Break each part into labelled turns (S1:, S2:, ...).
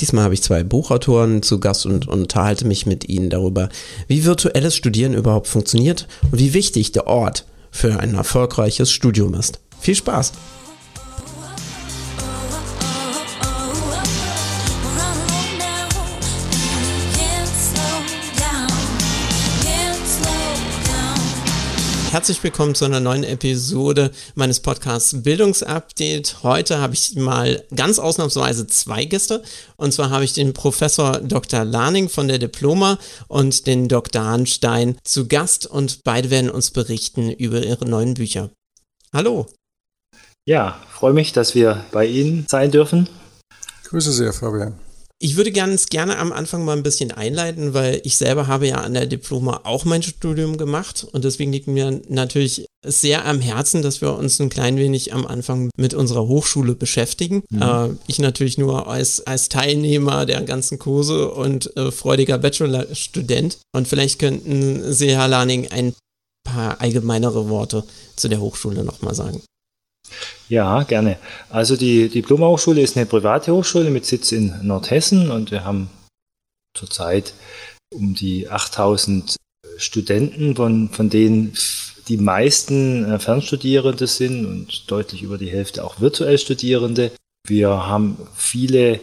S1: Diesmal habe ich zwei Buchautoren zu Gast und, unterhalte mich mit ihnen darüber, wie virtuelles Studieren überhaupt funktioniert und wie wichtig der Ort für ein erfolgreiches Studium ist. Viel Spaß! Herzlich willkommen zu einer neuen Episode meines Podcasts Bildungsupdate. Heute habe ich mal ganz ausnahmsweise zwei Gäste. Und zwar habe ich den Professor Dr. Lahning von der Diploma und den Dr. Hanstein zu Gast und beide werden uns berichten über ihre neuen Bücher. Hallo.
S2: Ja, freue mich, dass wir bei Ihnen sein dürfen.
S3: Grüße sehr, Fabian.
S1: Ich würde ganz gerne am Anfang mal ein bisschen einleiten, weil ich selber habe ja an der Diploma auch mein Studium gemacht und deswegen liegt mir natürlich sehr am Herzen, dass wir uns ein klein wenig am Anfang mit unserer Hochschule beschäftigen. Mhm. Äh, ich natürlich nur als, als Teilnehmer der ganzen Kurse und äh, freudiger Bachelorstudent. Und vielleicht könnten Sie, Herr Laning, ein paar allgemeinere Worte zu der Hochschule nochmal sagen.
S2: Ja, gerne. Also die Diplomhochschule ist eine private Hochschule mit Sitz in Nordhessen und wir haben zurzeit um die 8000 Studenten, von, von denen die meisten äh, Fernstudierende sind und deutlich über die Hälfte auch virtuell Studierende. Wir haben viele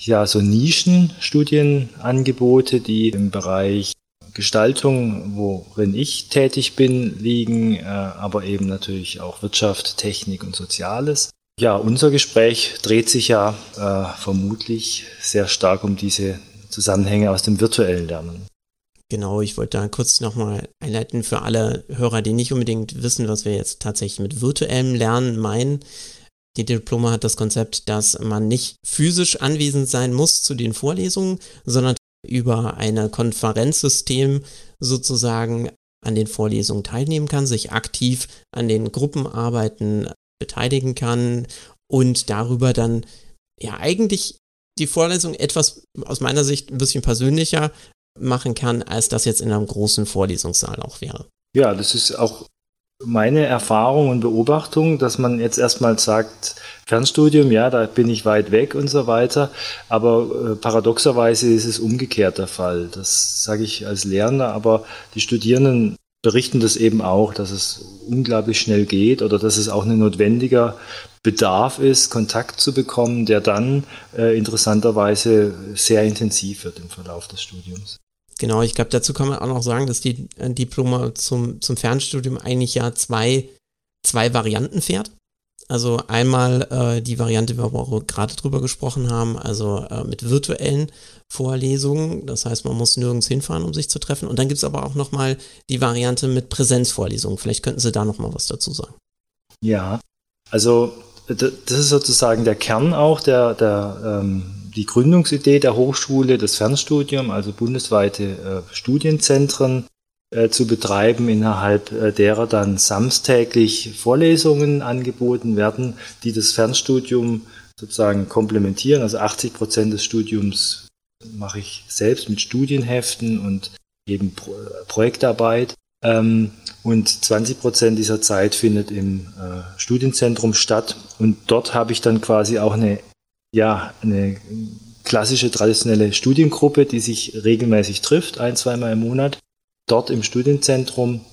S2: ja, so Nischenstudienangebote, die im Bereich Gestaltung, worin ich tätig bin, liegen, äh, aber eben natürlich auch Wirtschaft, Technik und Soziales. Ja, unser Gespräch dreht sich ja äh, vermutlich sehr stark um diese Zusammenhänge aus dem virtuellen Lernen.
S1: Genau, ich wollte da kurz nochmal einleiten für alle Hörer, die nicht unbedingt wissen, was wir jetzt tatsächlich mit virtuellem Lernen meinen. Die Diploma hat das Konzept, dass man nicht physisch anwesend sein muss zu den Vorlesungen, sondern über ein Konferenzsystem sozusagen an den Vorlesungen teilnehmen kann, sich aktiv an den Gruppenarbeiten beteiligen kann und darüber dann ja eigentlich die Vorlesung etwas aus meiner Sicht ein bisschen persönlicher machen kann, als das jetzt in einem großen Vorlesungssaal auch wäre.
S2: Ja, das ist auch meine Erfahrung und Beobachtung, dass man jetzt erstmal sagt, Fernstudium, ja, da bin ich weit weg und so weiter. Aber äh, paradoxerweise ist es umgekehrt der Fall. Das sage ich als Lernender, aber die Studierenden berichten das eben auch, dass es unglaublich schnell geht oder dass es auch ein notwendiger Bedarf ist, Kontakt zu bekommen, der dann äh, interessanterweise sehr intensiv wird im Verlauf des Studiums.
S1: Genau, ich glaube, dazu kann man auch noch sagen, dass die äh, Diploma zum, zum Fernstudium eigentlich ja zwei, zwei Varianten fährt. Also einmal äh, die Variante, wo wir gerade drüber gesprochen haben, also äh, mit virtuellen Vorlesungen. Das heißt, man muss nirgends hinfahren, um sich zu treffen. Und dann gibt es aber auch nochmal die Variante mit Präsenzvorlesungen. Vielleicht könnten Sie da nochmal was dazu sagen.
S2: Ja, also das ist sozusagen der Kern auch der, der ähm die Gründungsidee der Hochschule, das Fernstudium, also bundesweite äh, Studienzentren äh, zu betreiben, innerhalb äh, derer dann samstäglich Vorlesungen angeboten werden, die das Fernstudium sozusagen komplementieren. Also 80 Prozent des Studiums mache ich selbst mit Studienheften und eben Pro Projektarbeit. Ähm, und 20 Prozent dieser Zeit findet im Studienzentrum statt. Und dort habe ich dann quasi auch eine ja, eine klassische traditionelle Studiengruppe, die sich regelmäßig trifft, ein, zweimal im Monat, dort im Studienzentrum.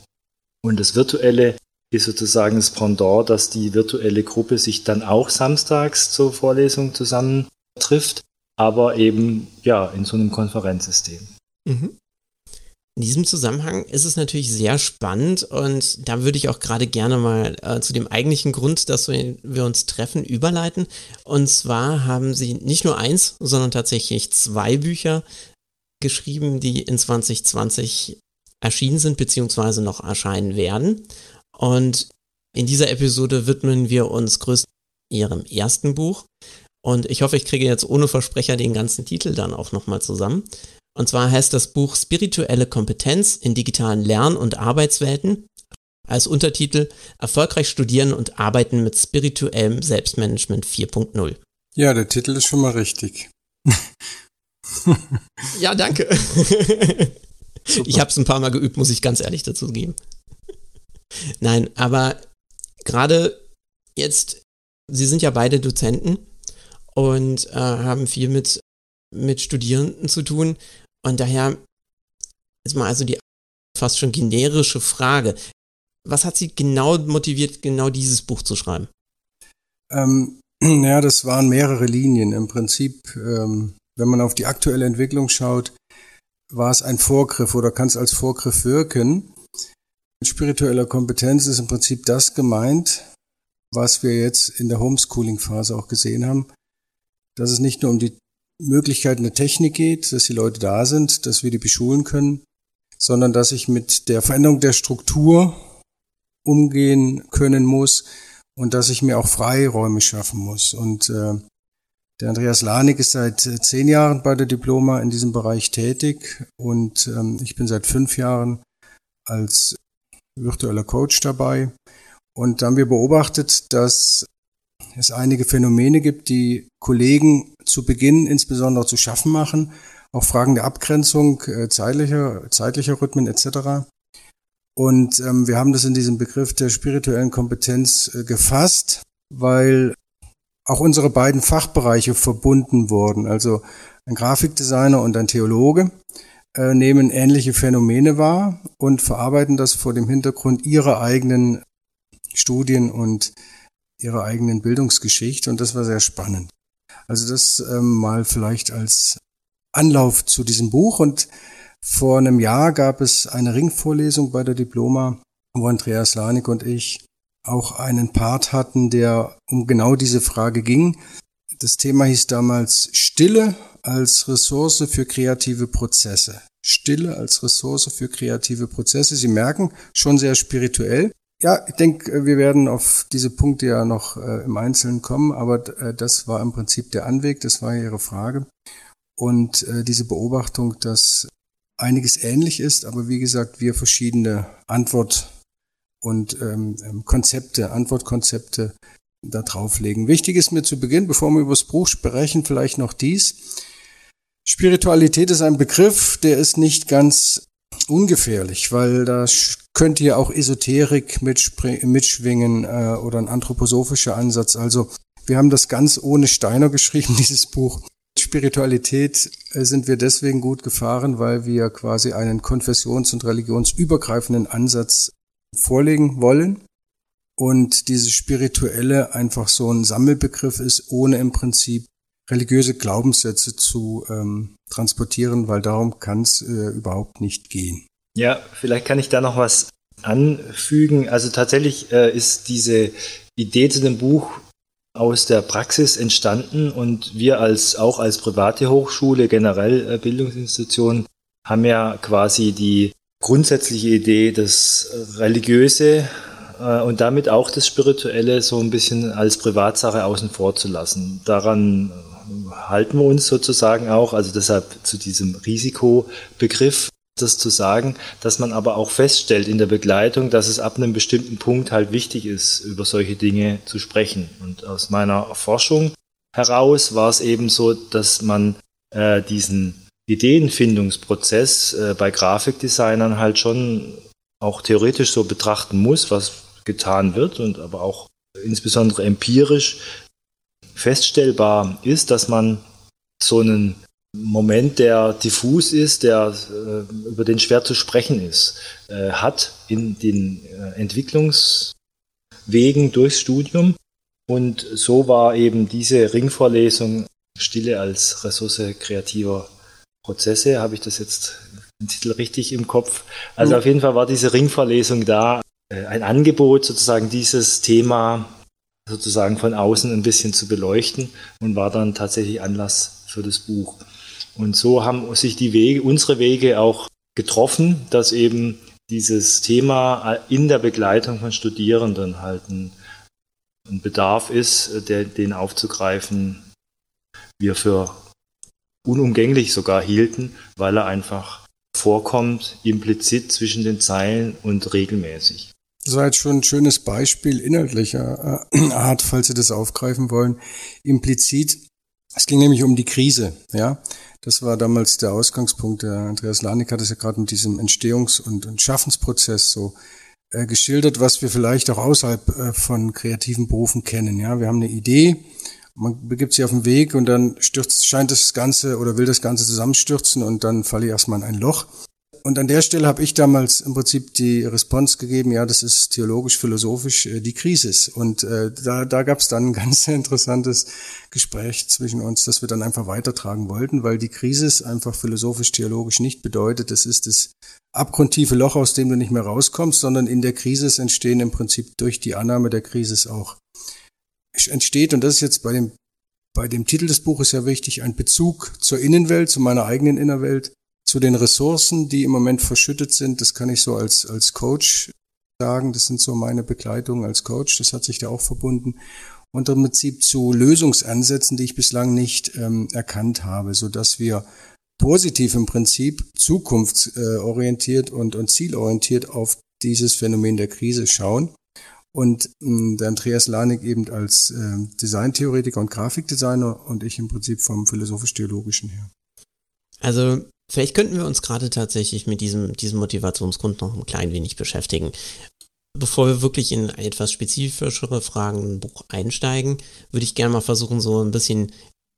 S2: Und das Virtuelle ist sozusagen das Pendant, dass die virtuelle Gruppe sich dann auch samstags zur Vorlesung zusammen trifft, aber eben ja in so einem Konferenzsystem. Mhm.
S1: In diesem Zusammenhang ist es natürlich sehr spannend und da würde ich auch gerade gerne mal äh, zu dem eigentlichen Grund, dass wir uns treffen, überleiten. Und zwar haben Sie nicht nur eins, sondern tatsächlich zwei Bücher geschrieben, die in 2020 erschienen sind, beziehungsweise noch erscheinen werden. Und in dieser Episode widmen wir uns größtenteils Ihrem ersten Buch. Und ich hoffe, ich kriege jetzt ohne Versprecher den ganzen Titel dann auch nochmal zusammen. Und zwar heißt das Buch Spirituelle Kompetenz in digitalen Lern- und Arbeitswelten als Untertitel Erfolgreich studieren und arbeiten mit spirituellem Selbstmanagement 4.0.
S3: Ja, der Titel ist schon mal richtig.
S1: ja, danke. ich habe es ein paar Mal geübt, muss ich ganz ehrlich dazu geben. Nein, aber gerade jetzt, Sie sind ja beide Dozenten und äh, haben viel mit mit Studierenden zu tun. Und daher ist mal also die fast schon generische Frage. Was hat Sie genau motiviert, genau dieses Buch zu schreiben?
S3: Ähm, ja, das waren mehrere Linien. Im Prinzip, ähm, wenn man auf die aktuelle Entwicklung schaut, war es ein Vorgriff oder kann es als Vorgriff wirken. Mit spiritueller Kompetenz ist im Prinzip das gemeint, was wir jetzt in der Homeschooling-Phase auch gesehen haben, dass es nicht nur um die Möglichkeiten der Technik geht, dass die Leute da sind, dass wir die beschulen können, sondern dass ich mit der Veränderung der Struktur umgehen können muss und dass ich mir auch Freiräume schaffen muss. Und äh, der Andreas Lanik ist seit äh, zehn Jahren bei der Diploma in diesem Bereich tätig und ähm, ich bin seit fünf Jahren als virtueller Coach dabei. Und da haben wir beobachtet, dass es einige Phänomene gibt, die Kollegen zu Beginn insbesondere zu schaffen machen, auch Fragen der Abgrenzung, äh, zeitlicher, zeitlicher Rhythmen etc. Und ähm, wir haben das in diesem Begriff der spirituellen Kompetenz äh, gefasst, weil auch unsere beiden Fachbereiche verbunden wurden. Also ein Grafikdesigner und ein Theologe äh, nehmen ähnliche Phänomene wahr und verarbeiten das vor dem Hintergrund ihrer eigenen Studien und ihrer eigenen Bildungsgeschichte. Und das war sehr spannend. Also das ähm, mal vielleicht als Anlauf zu diesem Buch. Und vor einem Jahr gab es eine Ringvorlesung bei der Diploma, wo Andreas Lanik und ich auch einen Part hatten, der um genau diese Frage ging. Das Thema hieß damals Stille als Ressource für kreative Prozesse. Stille als Ressource für kreative Prozesse. Sie merken, schon sehr spirituell. Ja, ich denke, wir werden auf diese Punkte ja noch äh, im Einzelnen kommen, aber äh, das war im Prinzip der Anweg, das war Ihre Frage. Und äh, diese Beobachtung, dass einiges ähnlich ist, aber wie gesagt, wir verschiedene Antwort- und ähm, ähm, Konzepte, Antwortkonzepte da drauflegen. Wichtig ist mir zu Beginn, bevor wir über das Buch sprechen, vielleicht noch dies. Spiritualität ist ein Begriff, der ist nicht ganz ungefährlich, weil da könnte ja auch Esoterik mitschwingen äh, oder ein anthroposophischer Ansatz. Also wir haben das ganz ohne Steiner geschrieben, dieses Buch. Spiritualität äh, sind wir deswegen gut gefahren, weil wir quasi einen konfessions- und religionsübergreifenden Ansatz vorlegen wollen und diese spirituelle einfach so ein Sammelbegriff ist, ohne im Prinzip religiöse Glaubenssätze zu ähm, transportieren, weil darum kann es äh, überhaupt nicht gehen.
S2: Ja, vielleicht kann ich da noch was anfügen. Also tatsächlich äh, ist diese Idee zu dem Buch aus der Praxis entstanden und wir als auch als private Hochschule, generell äh, Bildungsinstitution, haben ja quasi die grundsätzliche Idee, das Religiöse äh, und damit auch das Spirituelle so ein bisschen als Privatsache außen vor zu lassen. Daran äh, halten wir uns sozusagen auch, also deshalb zu diesem Risikobegriff das zu sagen, dass man aber auch feststellt in der Begleitung, dass es ab einem bestimmten Punkt halt wichtig ist, über solche Dinge zu sprechen. Und aus meiner Forschung heraus war es eben so, dass man äh, diesen Ideenfindungsprozess äh, bei Grafikdesignern halt schon auch theoretisch so betrachten muss, was getan wird und aber auch insbesondere empirisch feststellbar ist, dass man so einen Moment, der diffus ist, der äh, über den schwer zu sprechen ist, äh, hat in den äh, Entwicklungswegen durchs Studium. Und so war eben diese Ringvorlesung Stille als Ressource kreativer Prozesse, habe ich das jetzt den Titel richtig im Kopf. Also mhm. auf jeden Fall war diese Ringverlesung da, ein Angebot sozusagen dieses Thema sozusagen von außen ein bisschen zu beleuchten und war dann tatsächlich Anlass für das Buch. Und so haben sich die Wege, unsere Wege auch getroffen, dass eben dieses Thema in der Begleitung von Studierenden halt ein, ein Bedarf ist, der, den aufzugreifen wir für unumgänglich sogar hielten, weil er einfach vorkommt, implizit zwischen den Zeilen und regelmäßig.
S3: Das war jetzt schon ein schönes Beispiel inhaltlicher äh, Art, falls Sie das aufgreifen wollen. Implizit, es ging nämlich um die Krise, ja. Das war damals der Ausgangspunkt. Der Andreas Lanik hat es ja gerade mit diesem Entstehungs- und, und Schaffensprozess so äh, geschildert, was wir vielleicht auch außerhalb äh, von kreativen Berufen kennen. Ja, wir haben eine Idee, man begibt sich auf den Weg und dann stürzt, scheint das Ganze oder will das Ganze zusammenstürzen und dann falle ich erstmal in ein Loch. Und an der Stelle habe ich damals im Prinzip die Response gegeben, ja, das ist theologisch-philosophisch äh, die Krise. Und äh, da, da gab es dann ein ganz interessantes Gespräch zwischen uns, das wir dann einfach weitertragen wollten, weil die Krise einfach philosophisch-theologisch nicht bedeutet, das ist das abgrundtiefe Loch, aus dem du nicht mehr rauskommst, sondern in der Krise entstehen im Prinzip durch die Annahme der Krise auch entsteht, und das ist jetzt bei dem, bei dem Titel des Buches ja wichtig, ein Bezug zur Innenwelt, zu meiner eigenen Innerwelt, zu den Ressourcen, die im Moment verschüttet sind. Das kann ich so als, als Coach sagen. Das sind so meine Begleitungen als Coach. Das hat sich da auch verbunden. Und im Prinzip zu Lösungsansätzen, die ich bislang nicht ähm, erkannt habe, so dass wir positiv im Prinzip zukunftsorientiert und, und zielorientiert auf dieses Phänomen der Krise schauen und mh, hm, der Andreas Lanik eben als äh, Designtheoretiker und Grafikdesigner und ich im Prinzip vom philosophisch-theologischen her.
S1: Also vielleicht könnten wir uns gerade tatsächlich mit diesem, diesem Motivationsgrund noch ein klein wenig beschäftigen. Bevor wir wirklich in etwas spezifischere Fragen im Buch einsteigen, würde ich gerne mal versuchen, so ein bisschen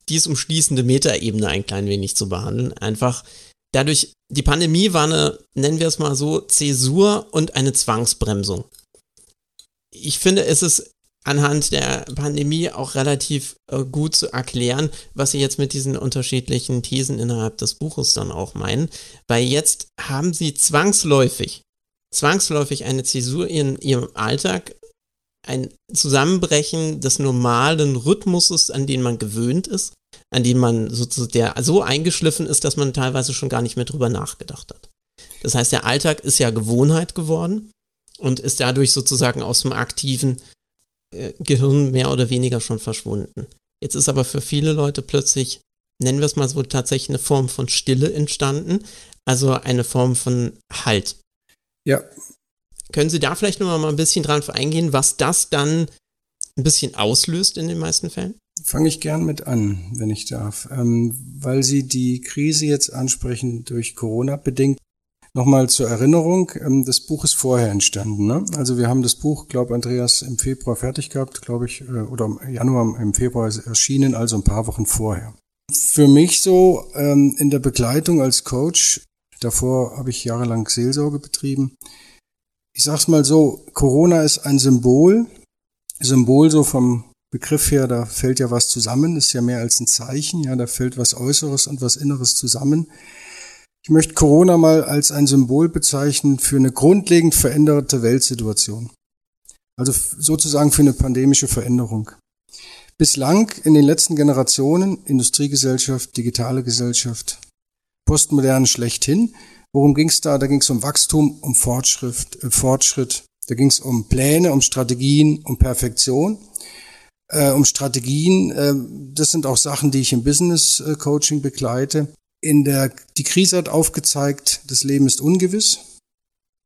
S1: dies umschließende Metaebene ein klein wenig zu behandeln. Einfach dadurch, die Pandemie war eine, nennen wir es mal so, Zäsur und eine Zwangsbremsung ich finde, es ist anhand der Pandemie auch relativ äh, gut zu erklären, was sie jetzt mit diesen unterschiedlichen Thesen innerhalb des Buches dann auch meinen, weil jetzt haben sie zwangsläufig, zwangsläufig eine Zäsur in ihrem Alltag, ein Zusammenbrechen des normalen Rhythmuses, an den man gewöhnt ist, an den man sozusagen der so eingeschliffen ist, dass man teilweise schon gar nicht mehr drüber nachgedacht hat. Das heißt, der Alltag ist ja Gewohnheit geworden und ist dadurch sozusagen aus dem aktiven äh, Gehirn mehr oder weniger schon verschwunden. Jetzt ist aber für viele Leute plötzlich, nennen wir es mal so, tatsächlich eine Form von Stille entstanden, also eine Form von Halt.
S3: Ja.
S1: Können Sie da vielleicht noch mal ein bisschen dran eingehen, was das dann ein bisschen auslöst in den meisten Fällen?
S3: Fange ich gern mit an, wenn ich darf. Ähm, weil Sie die Krise jetzt ansprechen durch Corona bedingt, Nochmal zur Erinnerung, ähm, das Buch ist vorher entstanden. Ne? Also wir haben das Buch, glaube Andreas, im Februar fertig gehabt, glaube ich, äh, oder im Januar, im Februar erschienen, also ein paar Wochen vorher. Für mich so ähm, in der Begleitung als Coach, davor habe ich jahrelang Seelsorge betrieben. Ich sag's mal so, Corona ist ein Symbol, Symbol so vom Begriff her, da fällt ja was zusammen, ist ja mehr als ein Zeichen, ja, da fällt was Äußeres und was Inneres zusammen. Ich möchte Corona mal als ein Symbol bezeichnen für eine grundlegend veränderte Weltsituation. Also sozusagen für eine pandemische Veränderung. Bislang in den letzten Generationen, Industriegesellschaft, digitale Gesellschaft, postmodern schlechthin, worum ging es da? Da ging es um Wachstum, um Fortschritt, äh, Fortschritt. Da ging es um Pläne, um Strategien, um Perfektion, äh, um Strategien. Äh, das sind auch Sachen, die ich im Business äh, Coaching begleite in der, die Krise hat aufgezeigt, das Leben ist ungewiss,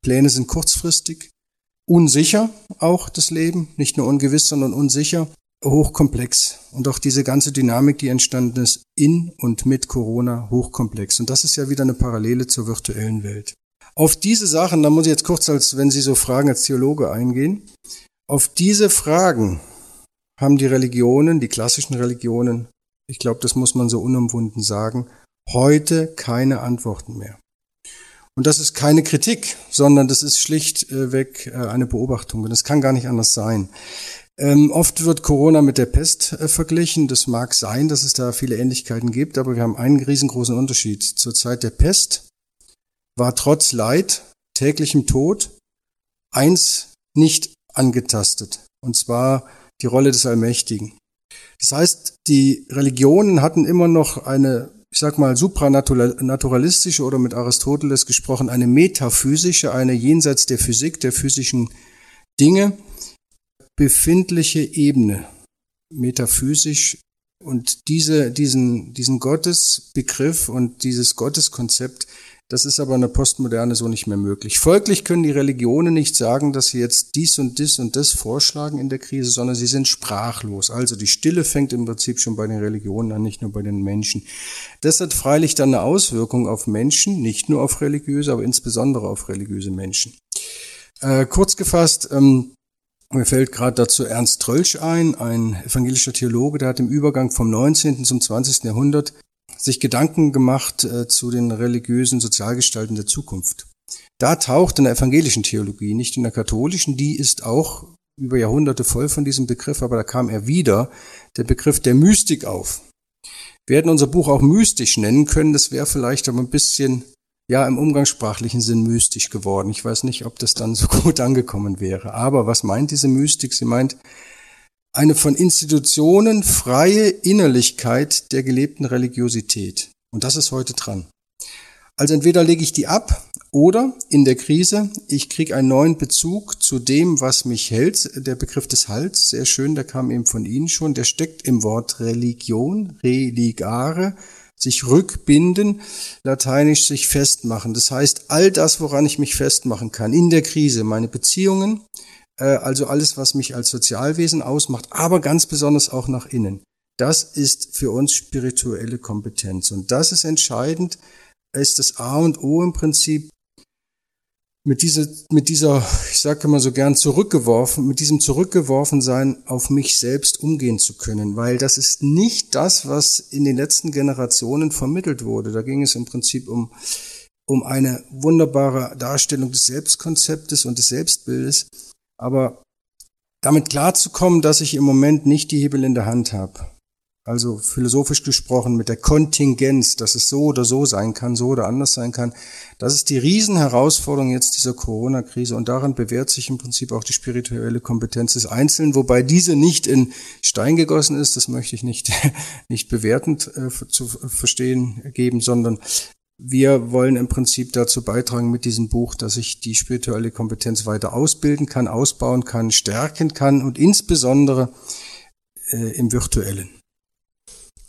S3: Pläne sind kurzfristig, unsicher auch das Leben, nicht nur ungewiss, sondern unsicher, hochkomplex. Und auch diese ganze Dynamik, die entstanden ist in und mit Corona, hochkomplex. Und das ist ja wieder eine Parallele zur virtuellen Welt. Auf diese Sachen, da muss ich jetzt kurz als, wenn Sie so Fragen als Theologe eingehen, auf diese Fragen haben die Religionen, die klassischen Religionen, ich glaube, das muss man so unumwunden sagen, heute keine Antworten mehr. Und das ist keine Kritik, sondern das ist schlichtweg äh, eine Beobachtung. Und es kann gar nicht anders sein. Ähm, oft wird Corona mit der Pest äh, verglichen. Das mag sein, dass es da viele Ähnlichkeiten gibt, aber wir haben einen riesengroßen Unterschied. Zur Zeit der Pest war trotz Leid, täglichem Tod, eins nicht angetastet. Und zwar die Rolle des Allmächtigen. Das heißt, die Religionen hatten immer noch eine ich sag mal, supranaturalistische oder mit Aristoteles gesprochen, eine metaphysische, eine jenseits der Physik, der physischen Dinge befindliche Ebene, metaphysisch. Und diese, diesen, diesen Gottesbegriff und dieses Gotteskonzept das ist aber eine Postmoderne so nicht mehr möglich. Folglich können die Religionen nicht sagen, dass sie jetzt dies und dies und das vorschlagen in der Krise, sondern sie sind sprachlos. Also die Stille fängt im Prinzip schon bei den Religionen an, nicht nur bei den Menschen. Das hat freilich dann eine Auswirkung auf Menschen, nicht nur auf religiöse, aber insbesondere auf religiöse Menschen. Äh, kurz gefasst, ähm, Mir fällt gerade dazu Ernst Trölsch ein, ein evangelischer Theologe, der hat im Übergang vom 19. zum 20. Jahrhundert sich Gedanken gemacht äh, zu den religiösen Sozialgestalten der Zukunft. Da taucht in der evangelischen Theologie, nicht in der katholischen, die ist auch über Jahrhunderte voll von diesem Begriff, aber da kam er wieder, der Begriff der Mystik auf. Wir hätten unser Buch auch mystisch nennen können, das wäre vielleicht aber ein bisschen, ja, im umgangssprachlichen Sinn mystisch geworden. Ich weiß nicht, ob das dann so gut angekommen wäre. Aber was meint diese Mystik? Sie meint eine von Institutionen freie Innerlichkeit der gelebten Religiosität. Und das ist heute dran. Also entweder lege ich die ab oder in der Krise, ich kriege einen neuen Bezug zu dem, was mich hält. Der Begriff des Halts, sehr schön, der kam eben von Ihnen schon, der steckt im Wort Religion, religare, sich rückbinden, lateinisch sich festmachen. Das heißt, all das, woran ich mich festmachen kann in der Krise, meine Beziehungen, also alles, was mich als Sozialwesen ausmacht, aber ganz besonders auch nach innen. Das ist für uns spirituelle Kompetenz. Und das ist entscheidend, ist das A und O im Prinzip, mit dieser, mit dieser, ich sage immer so gern zurückgeworfen, mit diesem zurückgeworfen sein auf mich selbst umgehen zu können, weil das ist nicht das, was in den letzten Generationen vermittelt wurde. Da ging es im Prinzip um, um eine wunderbare Darstellung des Selbstkonzeptes und des Selbstbildes, aber damit klarzukommen, dass ich im Moment nicht die Hebel in der Hand habe also philosophisch gesprochen mit der Kontingenz, dass es so oder so sein kann, so oder anders sein kann. Das ist die Riesenherausforderung jetzt dieser Corona-Krise und daran bewährt sich im Prinzip auch die spirituelle Kompetenz des Einzelnen, wobei diese nicht in Stein gegossen ist, das möchte ich nicht, nicht bewertend äh, zu verstehen geben, sondern wir wollen im Prinzip dazu beitragen mit diesem Buch, dass ich die spirituelle Kompetenz weiter ausbilden kann, ausbauen kann, stärken kann und insbesondere äh, im virtuellen.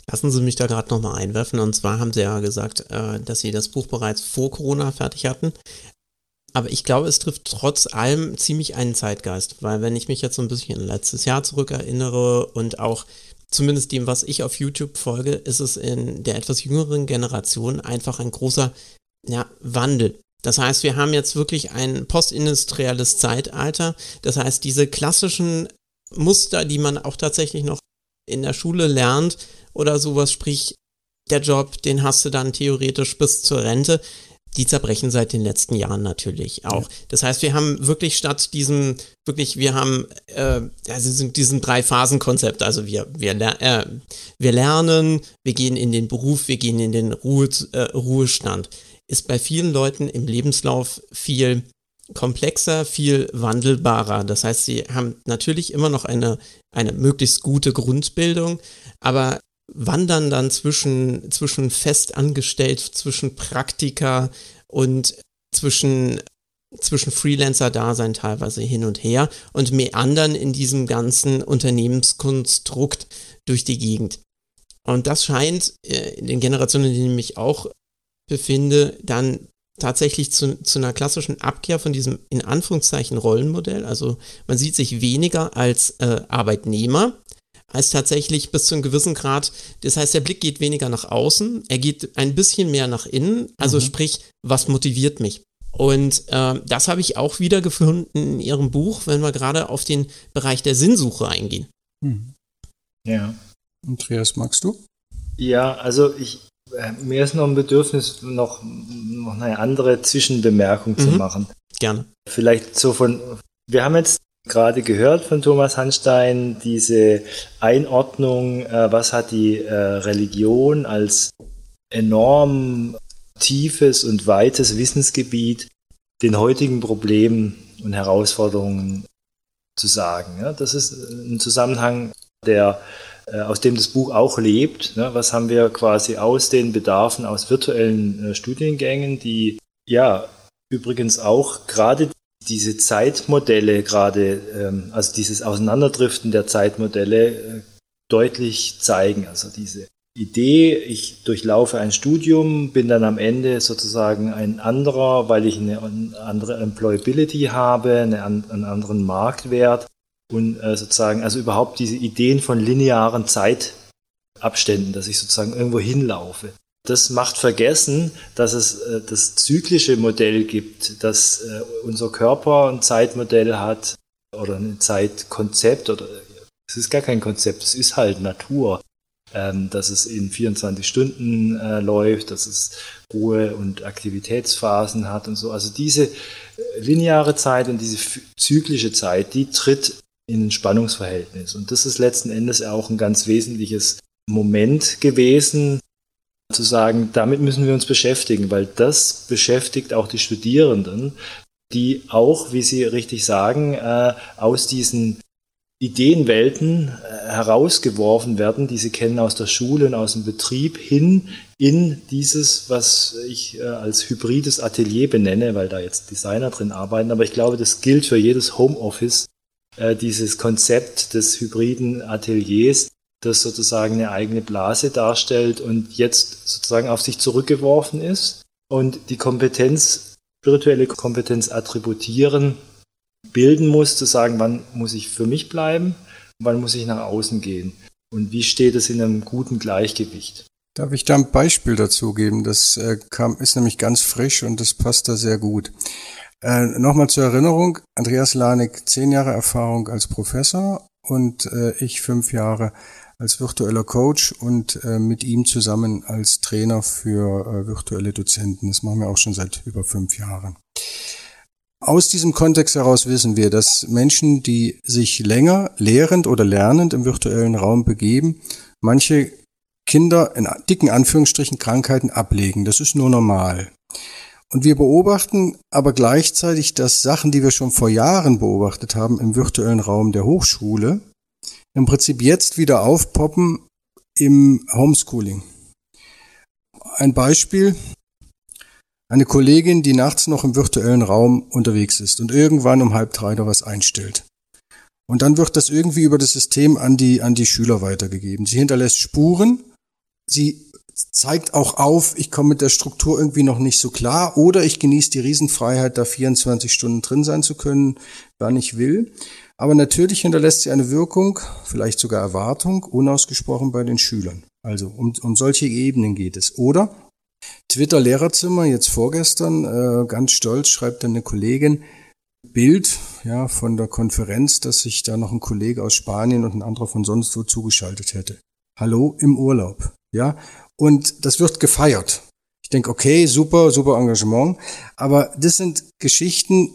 S1: Lassen Sie mich da gerade nochmal einwerfen. Und zwar haben Sie ja gesagt, äh, dass Sie das Buch bereits vor Corona fertig hatten. Aber ich glaube, es trifft trotz allem ziemlich einen Zeitgeist, weil wenn ich mich jetzt so ein bisschen letztes Jahr zurückerinnere und auch zumindest dem, was ich auf YouTube folge, ist es in der etwas jüngeren Generation einfach ein großer ja, Wandel. Das heißt, wir haben jetzt wirklich ein postindustrielles Zeitalter. Das heißt, diese klassischen Muster, die man auch tatsächlich noch in der Schule lernt, oder sowas, sprich, der Job, den hast du dann theoretisch bis zur Rente. Die zerbrechen seit den letzten Jahren natürlich auch. Ja. Das heißt, wir haben wirklich statt diesem, wirklich, wir haben äh, also diesen Drei-Phasen-Konzept. Also wir, wir, äh, wir lernen, wir gehen in den Beruf, wir gehen in den Ruhe, äh, Ruhestand. Ist bei vielen Leuten im Lebenslauf viel komplexer, viel wandelbarer. Das heißt, sie haben natürlich immer noch eine, eine möglichst gute Grundbildung, aber wandern dann zwischen, zwischen festangestellt, zwischen Praktika und zwischen, zwischen Freelancer-Dasein teilweise hin und her und meandern in diesem ganzen Unternehmenskonstrukt durch die Gegend. Und das scheint äh, in den Generationen, in denen ich mich auch befinde, dann tatsächlich zu, zu einer klassischen Abkehr von diesem in Anführungszeichen Rollenmodell. Also man sieht sich weniger als äh, Arbeitnehmer, als tatsächlich bis zu einem gewissen Grad. Das heißt, der Blick geht weniger nach außen, er geht ein bisschen mehr nach innen. Also mhm. sprich, was motiviert mich? Und äh, das habe ich auch wieder gefunden in Ihrem Buch, wenn wir gerade auf den Bereich der Sinnsuche eingehen. Mhm.
S3: Ja. Andreas, magst du?
S2: Ja, also ich, äh, mir ist noch ein Bedürfnis, noch, noch eine andere Zwischenbemerkung mhm. zu machen.
S1: Gerne.
S2: Vielleicht so von, wir haben jetzt gerade gehört von Thomas Hanstein, diese Einordnung, äh, was hat die äh, Religion als enorm tiefes und weites Wissensgebiet den heutigen Problemen und Herausforderungen zu sagen. Ja, das ist ein Zusammenhang, der äh, aus dem das Buch auch lebt. Ne? Was haben wir quasi aus den Bedarfen aus virtuellen äh, Studiengängen, die ja übrigens auch gerade diese Zeitmodelle gerade, ähm, also dieses Auseinanderdriften der Zeitmodelle äh, deutlich zeigen. Also diese Idee, ich durchlaufe ein Studium, bin dann am Ende sozusagen ein anderer, weil ich eine andere Employability habe, eine, einen anderen Marktwert und äh, sozusagen, also überhaupt diese Ideen von linearen Zeitabständen, dass ich sozusagen irgendwo hinlaufe das macht vergessen, dass es äh, das zyklische Modell gibt, dass äh, unser Körper ein Zeitmodell hat oder ein Zeitkonzept oder es ist gar kein Konzept, es ist halt Natur, ähm, dass es in 24 Stunden äh, läuft, dass es Ruhe- und Aktivitätsphasen hat und so. Also diese lineare Zeit und diese zyklische Zeit, die tritt in ein Spannungsverhältnis. Und das ist letzten Endes auch ein ganz wesentliches Moment gewesen, zu sagen, damit müssen wir uns beschäftigen, weil das beschäftigt auch die Studierenden, die auch, wie Sie richtig sagen, äh, aus diesen Ideenwelten äh, herausgeworfen werden, die sie kennen aus der Schule und aus dem Betrieb, hin in dieses, was ich äh, als hybrides Atelier benenne, weil da jetzt Designer drin arbeiten. Aber ich glaube, das gilt für jedes Homeoffice, dieses Konzept des hybriden Ateliers, das sozusagen eine eigene Blase darstellt und jetzt sozusagen auf sich zurückgeworfen ist und die Kompetenz, spirituelle Kompetenz attributieren, bilden muss, zu sagen, wann muss ich für mich bleiben, wann muss ich nach außen gehen und wie steht es in einem guten Gleichgewicht.
S3: Darf ich da ein Beispiel dazu geben? Das äh, kam, ist nämlich ganz frisch und das passt da sehr gut. Äh, Nochmal zur Erinnerung, Andreas Lanik, zehn Jahre Erfahrung als Professor und äh, ich fünf Jahre als virtueller Coach und äh, mit ihm zusammen als Trainer für äh, virtuelle Dozenten. Das machen wir auch schon seit über fünf Jahren. Aus diesem Kontext heraus wissen wir, dass Menschen, die sich länger lehrend oder lernend im virtuellen Raum begeben, manche Kinder in dicken Anführungsstrichen Krankheiten ablegen. Das ist nur normal. Und wir beobachten aber gleichzeitig, dass Sachen, die wir schon vor Jahren beobachtet haben im virtuellen Raum der Hochschule, im Prinzip jetzt wieder aufpoppen im Homeschooling. Ein Beispiel, eine Kollegin, die nachts noch im virtuellen Raum unterwegs ist und irgendwann um halb drei da was einstellt. Und dann wird das irgendwie über das System an die, an die Schüler weitergegeben. Sie hinterlässt Spuren. Sie zeigt auch auf, ich komme mit der Struktur irgendwie noch nicht so klar oder ich genieße die Riesenfreiheit, da 24 Stunden drin sein zu können, wann ich will. Aber natürlich hinterlässt sie eine Wirkung, vielleicht sogar Erwartung, unausgesprochen bei den Schülern. Also um, um solche Ebenen geht es. Oder Twitter Lehrerzimmer, jetzt vorgestern, äh, ganz stolz schreibt dann eine Kollegin, Bild ja, von der Konferenz, dass sich da noch ein Kollege aus Spanien und ein anderer von sonst wo zugeschaltet hätte. Hallo im Urlaub. Ja, und das wird gefeiert. Ich denke, okay, super, super Engagement. Aber das sind Geschichten,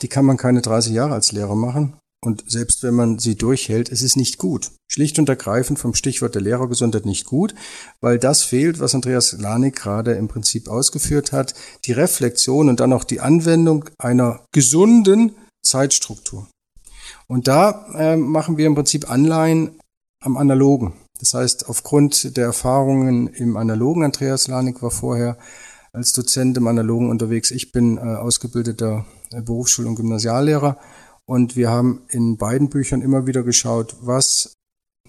S3: die kann man keine 30 Jahre als Lehrer machen. Und selbst wenn man sie durchhält, es ist nicht gut. Schlicht und ergreifend vom Stichwort der Lehrergesundheit nicht gut, weil das fehlt, was Andreas Lanik gerade im Prinzip ausgeführt hat, die Reflexion und dann auch die Anwendung einer gesunden Zeitstruktur. Und da äh, machen wir im Prinzip Anleihen am Analogen. Das heißt, aufgrund der Erfahrungen im Analogen, Andreas Lanik war vorher als Dozent im Analogen unterwegs. Ich bin äh, ausgebildeter äh, Berufsschul- und Gymnasiallehrer und wir haben in beiden Büchern immer wieder geschaut, was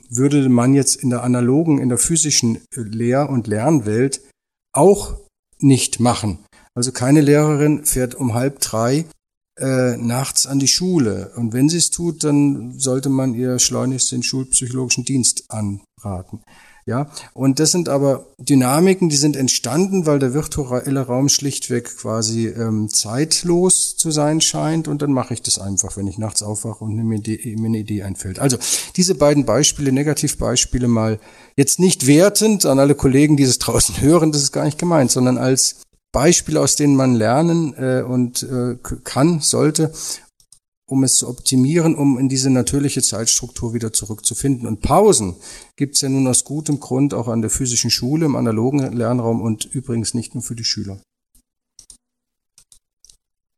S3: würde man jetzt in der analogen, in der physischen Lehr- und Lernwelt auch nicht machen. Also keine Lehrerin fährt um halb drei äh, nachts an die Schule. Und wenn sie es tut, dann sollte man ihr schleunigst den schulpsychologischen Dienst anraten. Ja, und das sind aber Dynamiken, die sind entstanden, weil der virtuelle Raum schlichtweg quasi ähm, zeitlos zu sein scheint und dann mache ich das einfach, wenn ich nachts aufwache und mir, Idee, mir eine Idee einfällt. Also diese beiden Beispiele, Negativbeispiele mal jetzt nicht wertend an alle Kollegen, die es draußen hören, das ist gar nicht gemeint, sondern als Beispiele, aus denen man lernen äh, und äh, kann, sollte um es zu optimieren, um in diese natürliche Zeitstruktur wieder zurückzufinden. Und Pausen gibt es ja nun aus gutem Grund auch an der physischen Schule, im analogen Lernraum und übrigens nicht nur für die Schüler.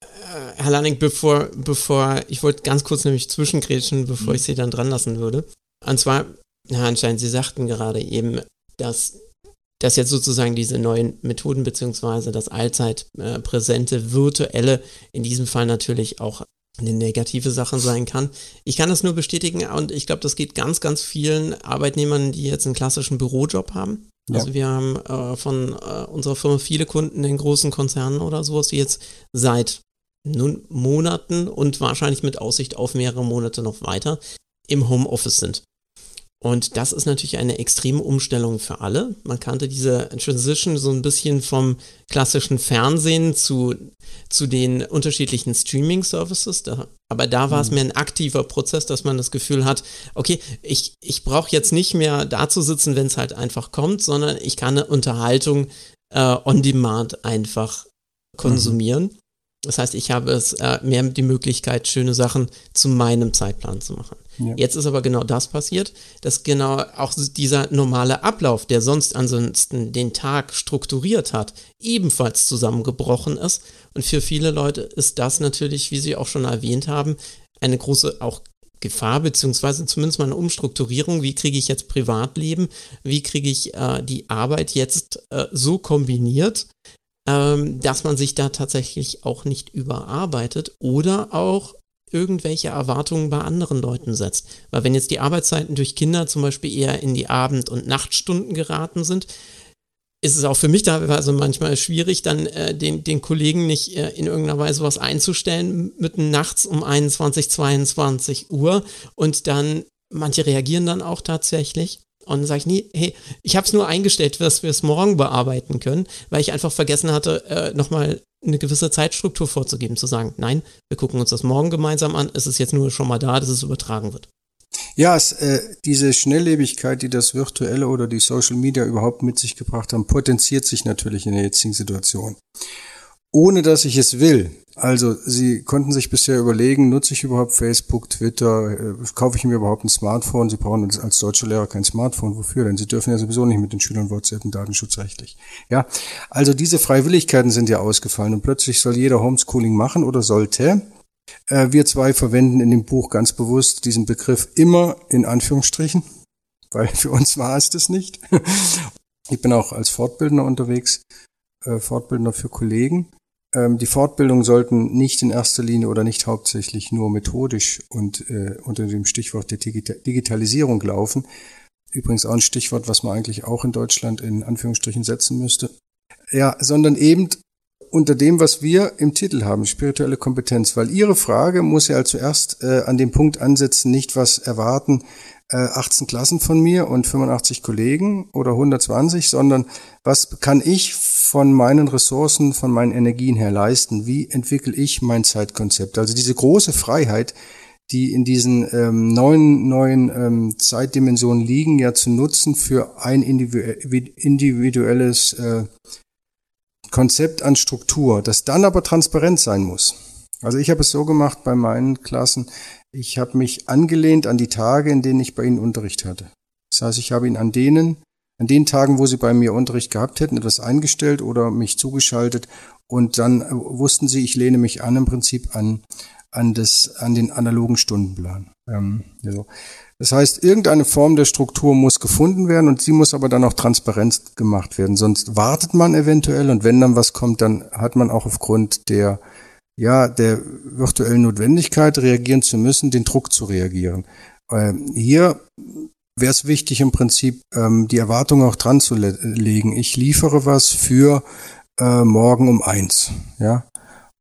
S1: Äh, Herr Lanning, bevor, bevor, ich wollte ganz kurz nämlich zwischengrätschen, bevor ich Sie dann dran lassen würde. Und zwar, Herr Anschein, Sie sagten gerade eben, dass, dass jetzt sozusagen diese neuen Methoden beziehungsweise das allzeit äh, präsente virtuelle in diesem Fall natürlich auch eine negative Sache sein kann. Ich kann das nur bestätigen und ich glaube, das geht ganz, ganz vielen Arbeitnehmern, die jetzt einen klassischen Bürojob haben. Ja. Also wir haben äh, von äh, unserer Firma viele Kunden in großen Konzernen oder sowas, die jetzt seit nun Monaten und wahrscheinlich mit Aussicht auf mehrere Monate noch weiter im Homeoffice sind. Und das ist natürlich eine extreme Umstellung für alle. Man kannte diese Transition so ein bisschen vom klassischen Fernsehen zu, zu den unterschiedlichen Streaming-Services. Aber da war es mhm. mehr ein aktiver Prozess, dass man das Gefühl hat, okay, ich, ich brauche jetzt nicht mehr da zu sitzen, wenn es halt einfach kommt, sondern ich kann eine Unterhaltung äh, on demand einfach konsumieren. Mhm. Das heißt, ich habe es äh, mehr die Möglichkeit, schöne Sachen zu meinem Zeitplan zu machen. Ja. Jetzt ist aber genau das passiert, dass genau auch dieser normale Ablauf, der sonst ansonsten den Tag strukturiert hat, ebenfalls zusammengebrochen ist. Und für viele Leute ist das natürlich, wie Sie auch schon erwähnt haben, eine große auch Gefahr, beziehungsweise zumindest mal eine Umstrukturierung. Wie kriege ich jetzt Privatleben? Wie kriege ich äh, die Arbeit jetzt äh, so kombiniert, ähm, dass man sich da tatsächlich auch nicht überarbeitet oder auch irgendwelche Erwartungen bei anderen Leuten setzt. Weil wenn jetzt die Arbeitszeiten durch Kinder zum Beispiel eher in die Abend- und Nachtstunden geraten sind, ist es auch für mich teilweise manchmal schwierig, dann äh, den, den Kollegen nicht äh, in irgendeiner Weise was einzustellen, mitten nachts um 21, 22 Uhr und dann, manche reagieren dann auch tatsächlich. Und dann sage ich nie, hey, ich habe es nur eingestellt, dass wir es morgen bearbeiten können, weil ich einfach vergessen hatte, äh, nochmal eine gewisse Zeitstruktur vorzugeben, zu sagen, nein, wir gucken uns das morgen gemeinsam an, es ist jetzt nur schon mal da, dass es übertragen wird.
S3: Ja, es, äh, diese Schnelllebigkeit, die das Virtuelle oder die Social Media überhaupt mit sich gebracht haben, potenziert sich natürlich in der jetzigen Situation ohne dass ich es will. Also Sie konnten sich bisher überlegen, nutze ich überhaupt Facebook, Twitter, äh, kaufe ich mir überhaupt ein Smartphone? Sie brauchen als deutsche Lehrer kein Smartphone. Wofür? Denn Sie dürfen ja sowieso nicht mit den Schülern WhatsApp und datenschutzrechtlich. Ja, also diese Freiwilligkeiten sind ja ausgefallen und plötzlich soll jeder Homeschooling machen oder sollte. Äh, wir zwei verwenden in dem Buch ganz bewusst diesen Begriff immer in Anführungsstrichen, weil für uns war es das nicht. Ich bin auch als Fortbildner unterwegs, äh, Fortbildner für Kollegen ähm, die Fortbildungen sollten nicht in erster Linie oder nicht hauptsächlich nur methodisch und äh, unter dem Stichwort der Digita Digitalisierung laufen. Übrigens auch ein Stichwort, was man eigentlich auch in Deutschland in Anführungsstrichen setzen müsste. Ja, sondern eben unter dem, was wir im Titel haben, spirituelle Kompetenz. Weil Ihre Frage muss ja zuerst äh, an dem Punkt ansetzen, nicht was erwarten äh, 18 Klassen von mir und 85 Kollegen oder 120, sondern was kann ich von meinen Ressourcen, von meinen Energien her leisten? Wie entwickle ich mein Zeitkonzept? Also diese große Freiheit, die in diesen ähm, neuen, neuen ähm, Zeitdimensionen liegen, ja zu nutzen für ein individuelles äh, Konzept an Struktur, das dann aber transparent sein muss. Also ich habe es so gemacht bei meinen Klassen, ich habe mich angelehnt an die Tage, in denen ich bei ihnen Unterricht hatte. Das heißt, ich habe ihn an denen an den Tagen, wo sie bei mir Unterricht gehabt hätten, etwas eingestellt oder mich zugeschaltet und dann äh, wussten sie, ich lehne mich an im Prinzip an, an, das, an den analogen Stundenplan. Ähm, so. Das heißt, irgendeine Form der Struktur muss gefunden werden und sie muss aber dann auch transparent gemacht werden. Sonst wartet man eventuell und wenn dann was kommt, dann hat man auch aufgrund der, ja, der virtuellen Notwendigkeit reagieren zu müssen, den Druck zu reagieren. Ähm, hier wäre es wichtig im Prinzip ähm, die Erwartung auch dran zu le legen. Ich liefere was für äh, morgen um eins, ja,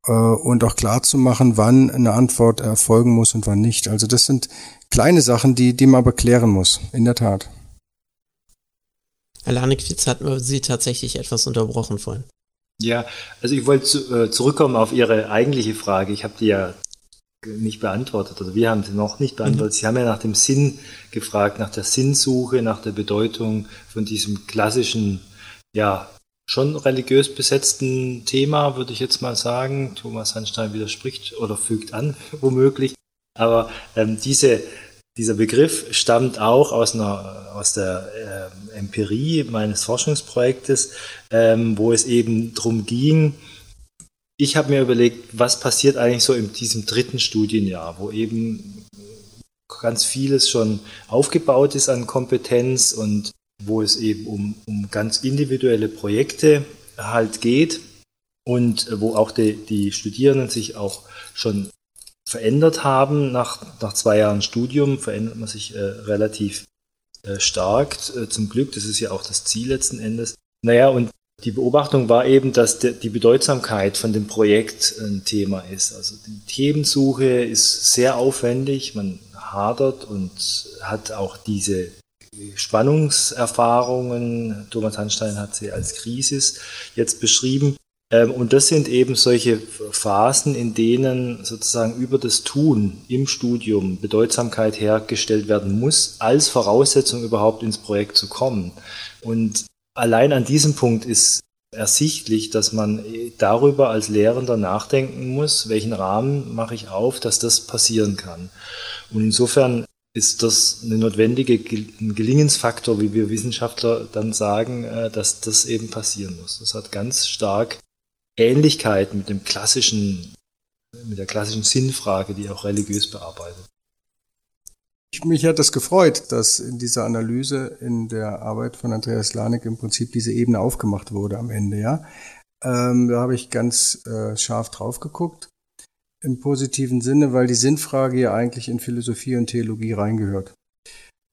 S3: äh, und auch klar zu machen, wann eine Antwort erfolgen muss und wann nicht. Also das sind kleine Sachen, die, die man aber klären muss, in der Tat.
S1: Herr Lanik, jetzt hatten Sie tatsächlich etwas unterbrochen vorhin.
S2: Ja, also ich wollte zu, äh, zurückkommen auf Ihre eigentliche Frage. Ich habe die ja nicht beantwortet oder wir haben sie noch nicht beantwortet. Mhm. Sie haben ja nach dem Sinn gefragt, nach der Sinnsuche, nach der Bedeutung von diesem klassischen, ja, schon religiös besetzten Thema, würde ich jetzt mal sagen. Thomas Hanstein widerspricht oder fügt an, womöglich. Aber ähm, diese, dieser Begriff stammt auch aus, einer, aus der äh, Empirie meines Forschungsprojektes, ähm, wo es eben darum ging, ich habe mir überlegt, was passiert eigentlich so in diesem dritten Studienjahr, wo eben ganz vieles schon aufgebaut ist an Kompetenz und wo es eben um, um ganz individuelle Projekte halt geht und wo auch die, die Studierenden sich auch schon verändert haben. Nach, nach zwei Jahren Studium verändert man sich äh, relativ äh, stark, äh, zum Glück. Das ist ja auch das Ziel letzten Endes. Naja, und die Beobachtung war eben, dass die Bedeutsamkeit von dem Projekt ein Thema ist. Also die Themensuche ist sehr aufwendig, man hadert und hat auch diese Spannungserfahrungen, Thomas Hanstein hat sie als Krisis jetzt beschrieben. Ähm, und das sind eben solche Phasen, in denen sozusagen über das Tun im Studium Bedeutsamkeit hergestellt werden muss, als Voraussetzung überhaupt ins Projekt zu kommen. Und allein an diesem Punkt ist ersichtlich, dass man darüber als Lehrender nachdenken muss, welchen Rahmen mache ich auf, dass das passieren kann. Und insofern ist das eine notwendige Gelingensfaktor, wie wir Wissenschaftler dann sagen, äh, dass das eben passieren muss. Das hat ganz stark Ähnlichkeit mit dem klassischen, mit der klassischen Sinnfrage, die auch religiös bearbeitet.
S3: Mich hat das gefreut, dass in dieser Analyse in der Arbeit von Andreas Lanek im Prinzip diese Ebene aufgemacht wurde am Ende, ja. Ähm, da habe ich ganz äh, scharf drauf geguckt. Im positiven Sinne, weil die Sinnfrage ja eigentlich in Philosophie und Theologie reingehört.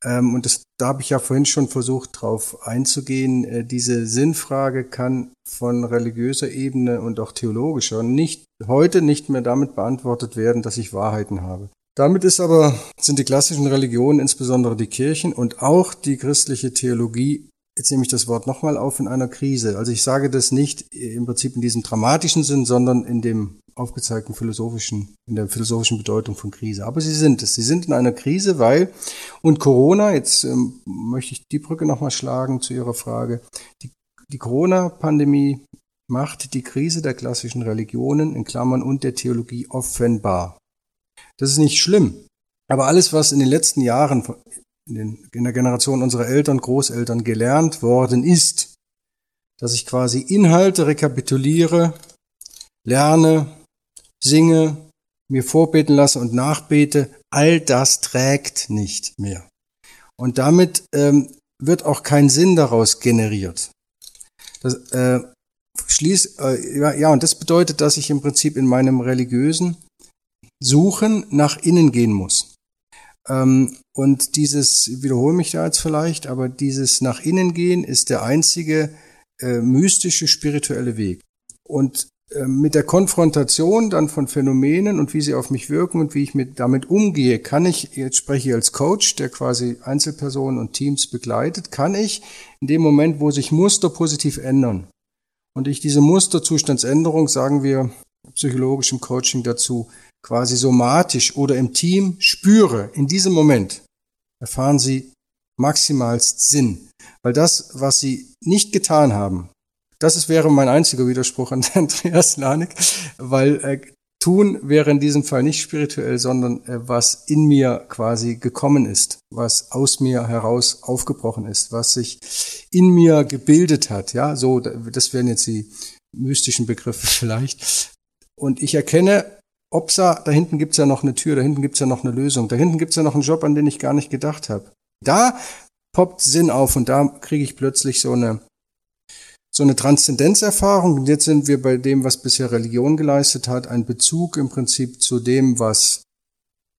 S3: Ähm, und das, da habe ich ja vorhin schon versucht, drauf einzugehen. Äh, diese Sinnfrage kann von religiöser Ebene und auch theologischer nicht, heute nicht mehr damit beantwortet werden, dass ich Wahrheiten habe. Damit ist aber, sind die klassischen Religionen, insbesondere die Kirchen und auch die christliche Theologie, jetzt nehme ich das Wort nochmal auf, in einer Krise. Also ich sage das nicht im Prinzip in diesem dramatischen Sinn, sondern in dem aufgezeigten philosophischen, in der philosophischen Bedeutung von Krise. Aber sie sind es. Sie sind in einer Krise, weil, und Corona, jetzt ähm, möchte ich die Brücke nochmal schlagen zu Ihrer Frage, die, die Corona-Pandemie macht die Krise der klassischen Religionen in Klammern und der Theologie offenbar. Das ist nicht schlimm. Aber alles, was in den letzten Jahren in, den, in der Generation unserer Eltern, Großeltern gelernt worden ist, dass ich quasi Inhalte rekapituliere, lerne, singe, mir vorbeten lasse und nachbete, all das trägt nicht mehr. Und damit ähm, wird auch kein Sinn daraus generiert. Das, äh, schließt, äh, ja, ja, und das bedeutet, dass ich im Prinzip in meinem religiösen Suchen nach innen gehen muss. Ähm, und dieses, ich wiederhole mich da jetzt vielleicht, aber dieses nach innen gehen ist der einzige äh, mystische spirituelle Weg. Und äh, mit der Konfrontation dann von Phänomenen und wie sie auf mich wirken und wie ich mit, damit umgehe, kann ich, jetzt spreche ich als Coach, der quasi Einzelpersonen und Teams begleitet, kann ich in dem Moment, wo sich Muster positiv ändern und ich diese Musterzustandsänderung, sagen wir psychologischem Coaching dazu, quasi somatisch oder im Team spüre, in diesem Moment erfahren sie maximalst Sinn. Weil das, was sie nicht getan haben, das ist, wäre mein einziger Widerspruch an Andreas Lanik, weil äh, tun wäre in diesem Fall nicht spirituell, sondern äh, was in mir quasi gekommen ist, was aus mir heraus aufgebrochen ist, was sich in mir gebildet hat. Ja, so, das wären jetzt die mystischen Begriffe vielleicht. Und ich erkenne Opsa, da hinten gibt's ja noch eine Tür, da hinten gibt's ja noch eine Lösung, da hinten gibt's ja noch einen Job, an den ich gar nicht gedacht habe. Da poppt Sinn auf und da kriege ich plötzlich so eine so eine Transzendenzerfahrung. Und jetzt sind wir bei dem, was bisher Religion geleistet hat, ein Bezug im Prinzip zu dem, was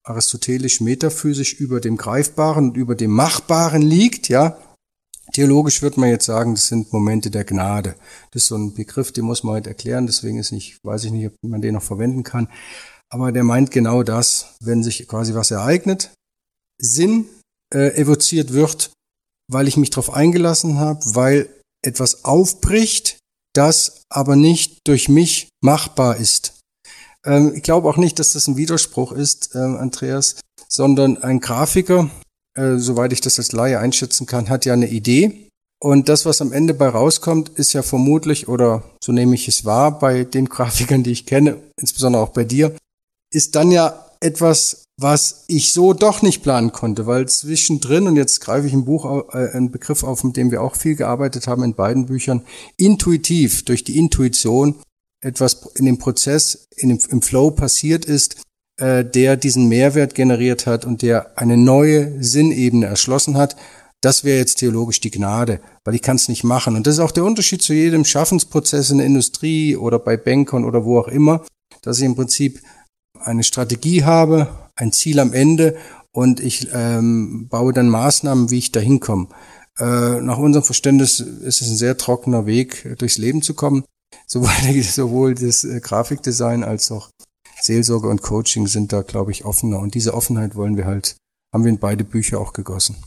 S3: aristotelisch metaphysisch über dem Greifbaren und über dem Machbaren liegt, ja. Theologisch wird man jetzt sagen, das sind Momente der Gnade. Das ist so ein Begriff, den muss man heute erklären, deswegen ist nicht, weiß ich nicht, ob man den noch verwenden kann. Aber der meint genau das, wenn sich quasi was ereignet, Sinn äh, evoziert wird, weil ich mich darauf eingelassen habe, weil etwas aufbricht, das aber nicht durch mich machbar ist. Ähm, ich glaube auch nicht, dass das ein Widerspruch ist, ähm, Andreas, sondern ein Grafiker, äh, soweit ich das als Laie einschätzen kann, hat ja eine Idee. Und das, was am Ende bei rauskommt, ist ja vermutlich, oder so nehme ich es wahr bei den Grafikern, die ich kenne, insbesondere auch bei dir, ist dann ja etwas, was ich so doch nicht planen konnte, weil zwischendrin, und jetzt greife ich ein Buch, äh, einen Begriff auf, mit dem wir auch viel gearbeitet haben in beiden Büchern, intuitiv, durch die Intuition etwas in dem Prozess, in dem, im Flow passiert ist, äh, der diesen Mehrwert generiert hat und der eine neue Sinnebene erschlossen hat. Das wäre jetzt theologisch die Gnade, weil ich kann es nicht machen. Und das ist auch der Unterschied zu jedem Schaffensprozess in der Industrie oder bei Bankern oder wo auch immer, dass ich im Prinzip eine Strategie habe, ein Ziel am Ende und ich ähm, baue dann Maßnahmen, wie ich da hinkomme. Äh, nach unserem Verständnis ist es ein sehr trockener Weg, durchs Leben zu kommen. Sowohl, sowohl das äh, Grafikdesign als auch Seelsorge und Coaching sind da, glaube ich, offener. Und diese Offenheit wollen wir halt, haben wir in beide Bücher auch gegossen.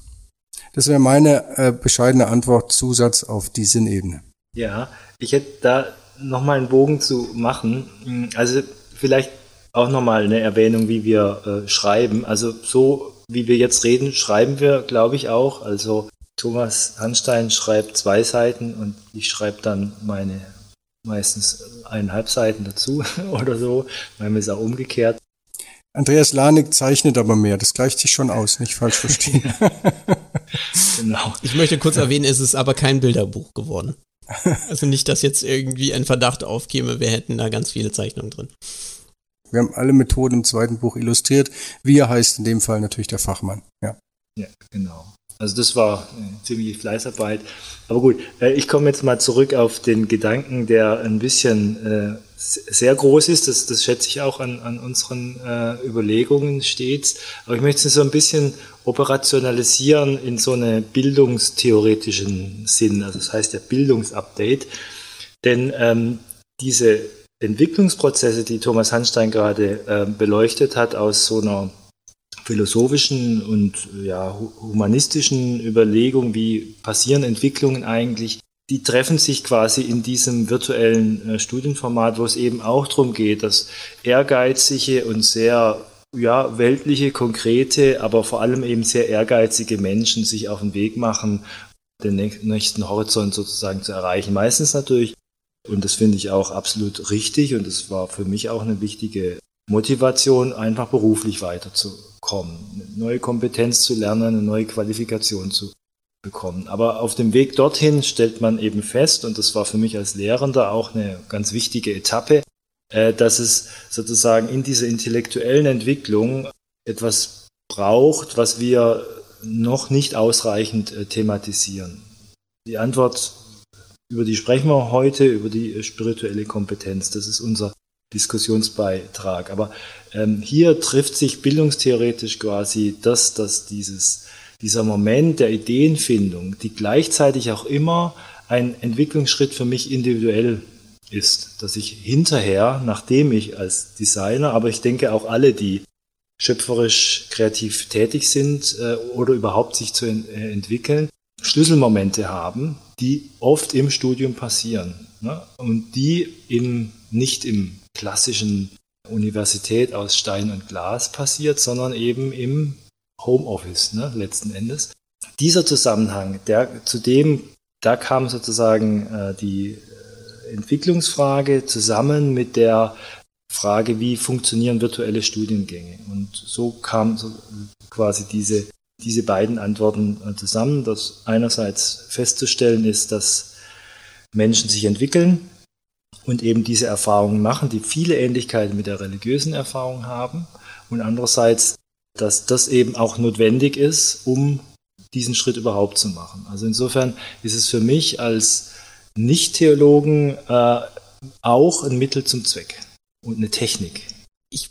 S3: Das wäre meine äh, bescheidene Antwort, Zusatz auf die Sinnebene.
S2: Ja, ich hätte da nochmal einen Bogen zu machen. Also vielleicht auch nochmal eine Erwähnung, wie wir äh, schreiben. Also so wie wir jetzt reden, schreiben wir, glaube ich, auch. Also Thomas Hanstein schreibt zwei Seiten und ich schreibe dann meine meistens eineinhalb Seiten dazu oder so. Manchmal ist auch umgekehrt.
S3: Andreas Lanik zeichnet aber mehr, das gleicht sich schon aus, nicht falsch verstehen.
S1: genau. Ich möchte kurz erwähnen, es ist aber kein Bilderbuch geworden. Also nicht, dass jetzt irgendwie ein Verdacht aufkäme, wir hätten da ganz viele Zeichnungen drin.
S3: Wir haben alle Methoden im zweiten Buch illustriert. Wir heißt in dem Fall natürlich der Fachmann. Ja,
S2: ja genau. Also das war äh, ziemlich Fleißarbeit. Aber gut, äh, ich komme jetzt mal zurück auf den Gedanken, der ein bisschen äh, sehr groß ist. Das, das schätze ich auch an, an unseren äh, Überlegungen stets. Aber ich möchte es so ein bisschen operationalisieren in so einen bildungstheoretischen Sinn. Also das heißt der Bildungsupdate. Denn ähm, diese Entwicklungsprozesse, die Thomas Hanstein gerade äh, beleuchtet hat, aus so einer philosophischen und ja, humanistischen Überlegung, wie passieren Entwicklungen eigentlich, die treffen sich quasi in diesem virtuellen äh, Studienformat, wo es eben auch darum geht, dass ehrgeizige und sehr ja, weltliche, konkrete, aber vor allem eben sehr ehrgeizige Menschen sich auf den Weg machen, den nächsten Horizont sozusagen zu erreichen. Meistens natürlich und das finde ich auch absolut richtig und es war für mich auch eine wichtige Motivation, einfach beruflich weiterzukommen, eine neue Kompetenz zu lernen, eine neue Qualifikation zu bekommen. Aber auf dem Weg dorthin stellt man eben fest, und das war für mich als Lehrender auch eine ganz wichtige Etappe, äh, dass es sozusagen in dieser intellektuellen Entwicklung etwas braucht, was wir noch nicht ausreichend äh, thematisieren. Die Antwort über die sprechen wir heute, über die spirituelle Kompetenz. Das ist unser Diskussionsbeitrag. Aber ähm, hier trifft sich bildungstheoretisch quasi das, dass dieses, dieser Moment der Ideenfindung, die gleichzeitig auch immer ein Entwicklungsschritt für mich individuell ist, dass ich hinterher, nachdem ich als Designer, aber ich denke auch alle, die schöpferisch kreativ tätig sind äh, oder überhaupt sich zu en äh, entwickeln, Schlüsselmomente haben, die oft im Studium passieren. Ne? Und die im, nicht im klassischen Universität aus Stein und Glas passiert, sondern eben im Homeoffice ne, letzten Endes. Dieser Zusammenhang, der zu dem, da kam sozusagen äh, die äh, Entwicklungsfrage zusammen mit der Frage, wie funktionieren virtuelle Studiengänge. Und so kam so quasi diese diese beiden Antworten äh, zusammen, dass einerseits festzustellen ist, dass Menschen sich entwickeln und eben diese Erfahrungen machen, die viele Ähnlichkeiten mit der religiösen Erfahrung haben und andererseits, dass das eben auch notwendig ist, um diesen Schritt überhaupt zu machen. Also insofern ist es für mich als Nicht-Theologen äh, auch ein Mittel zum Zweck und eine Technik.
S1: Ich,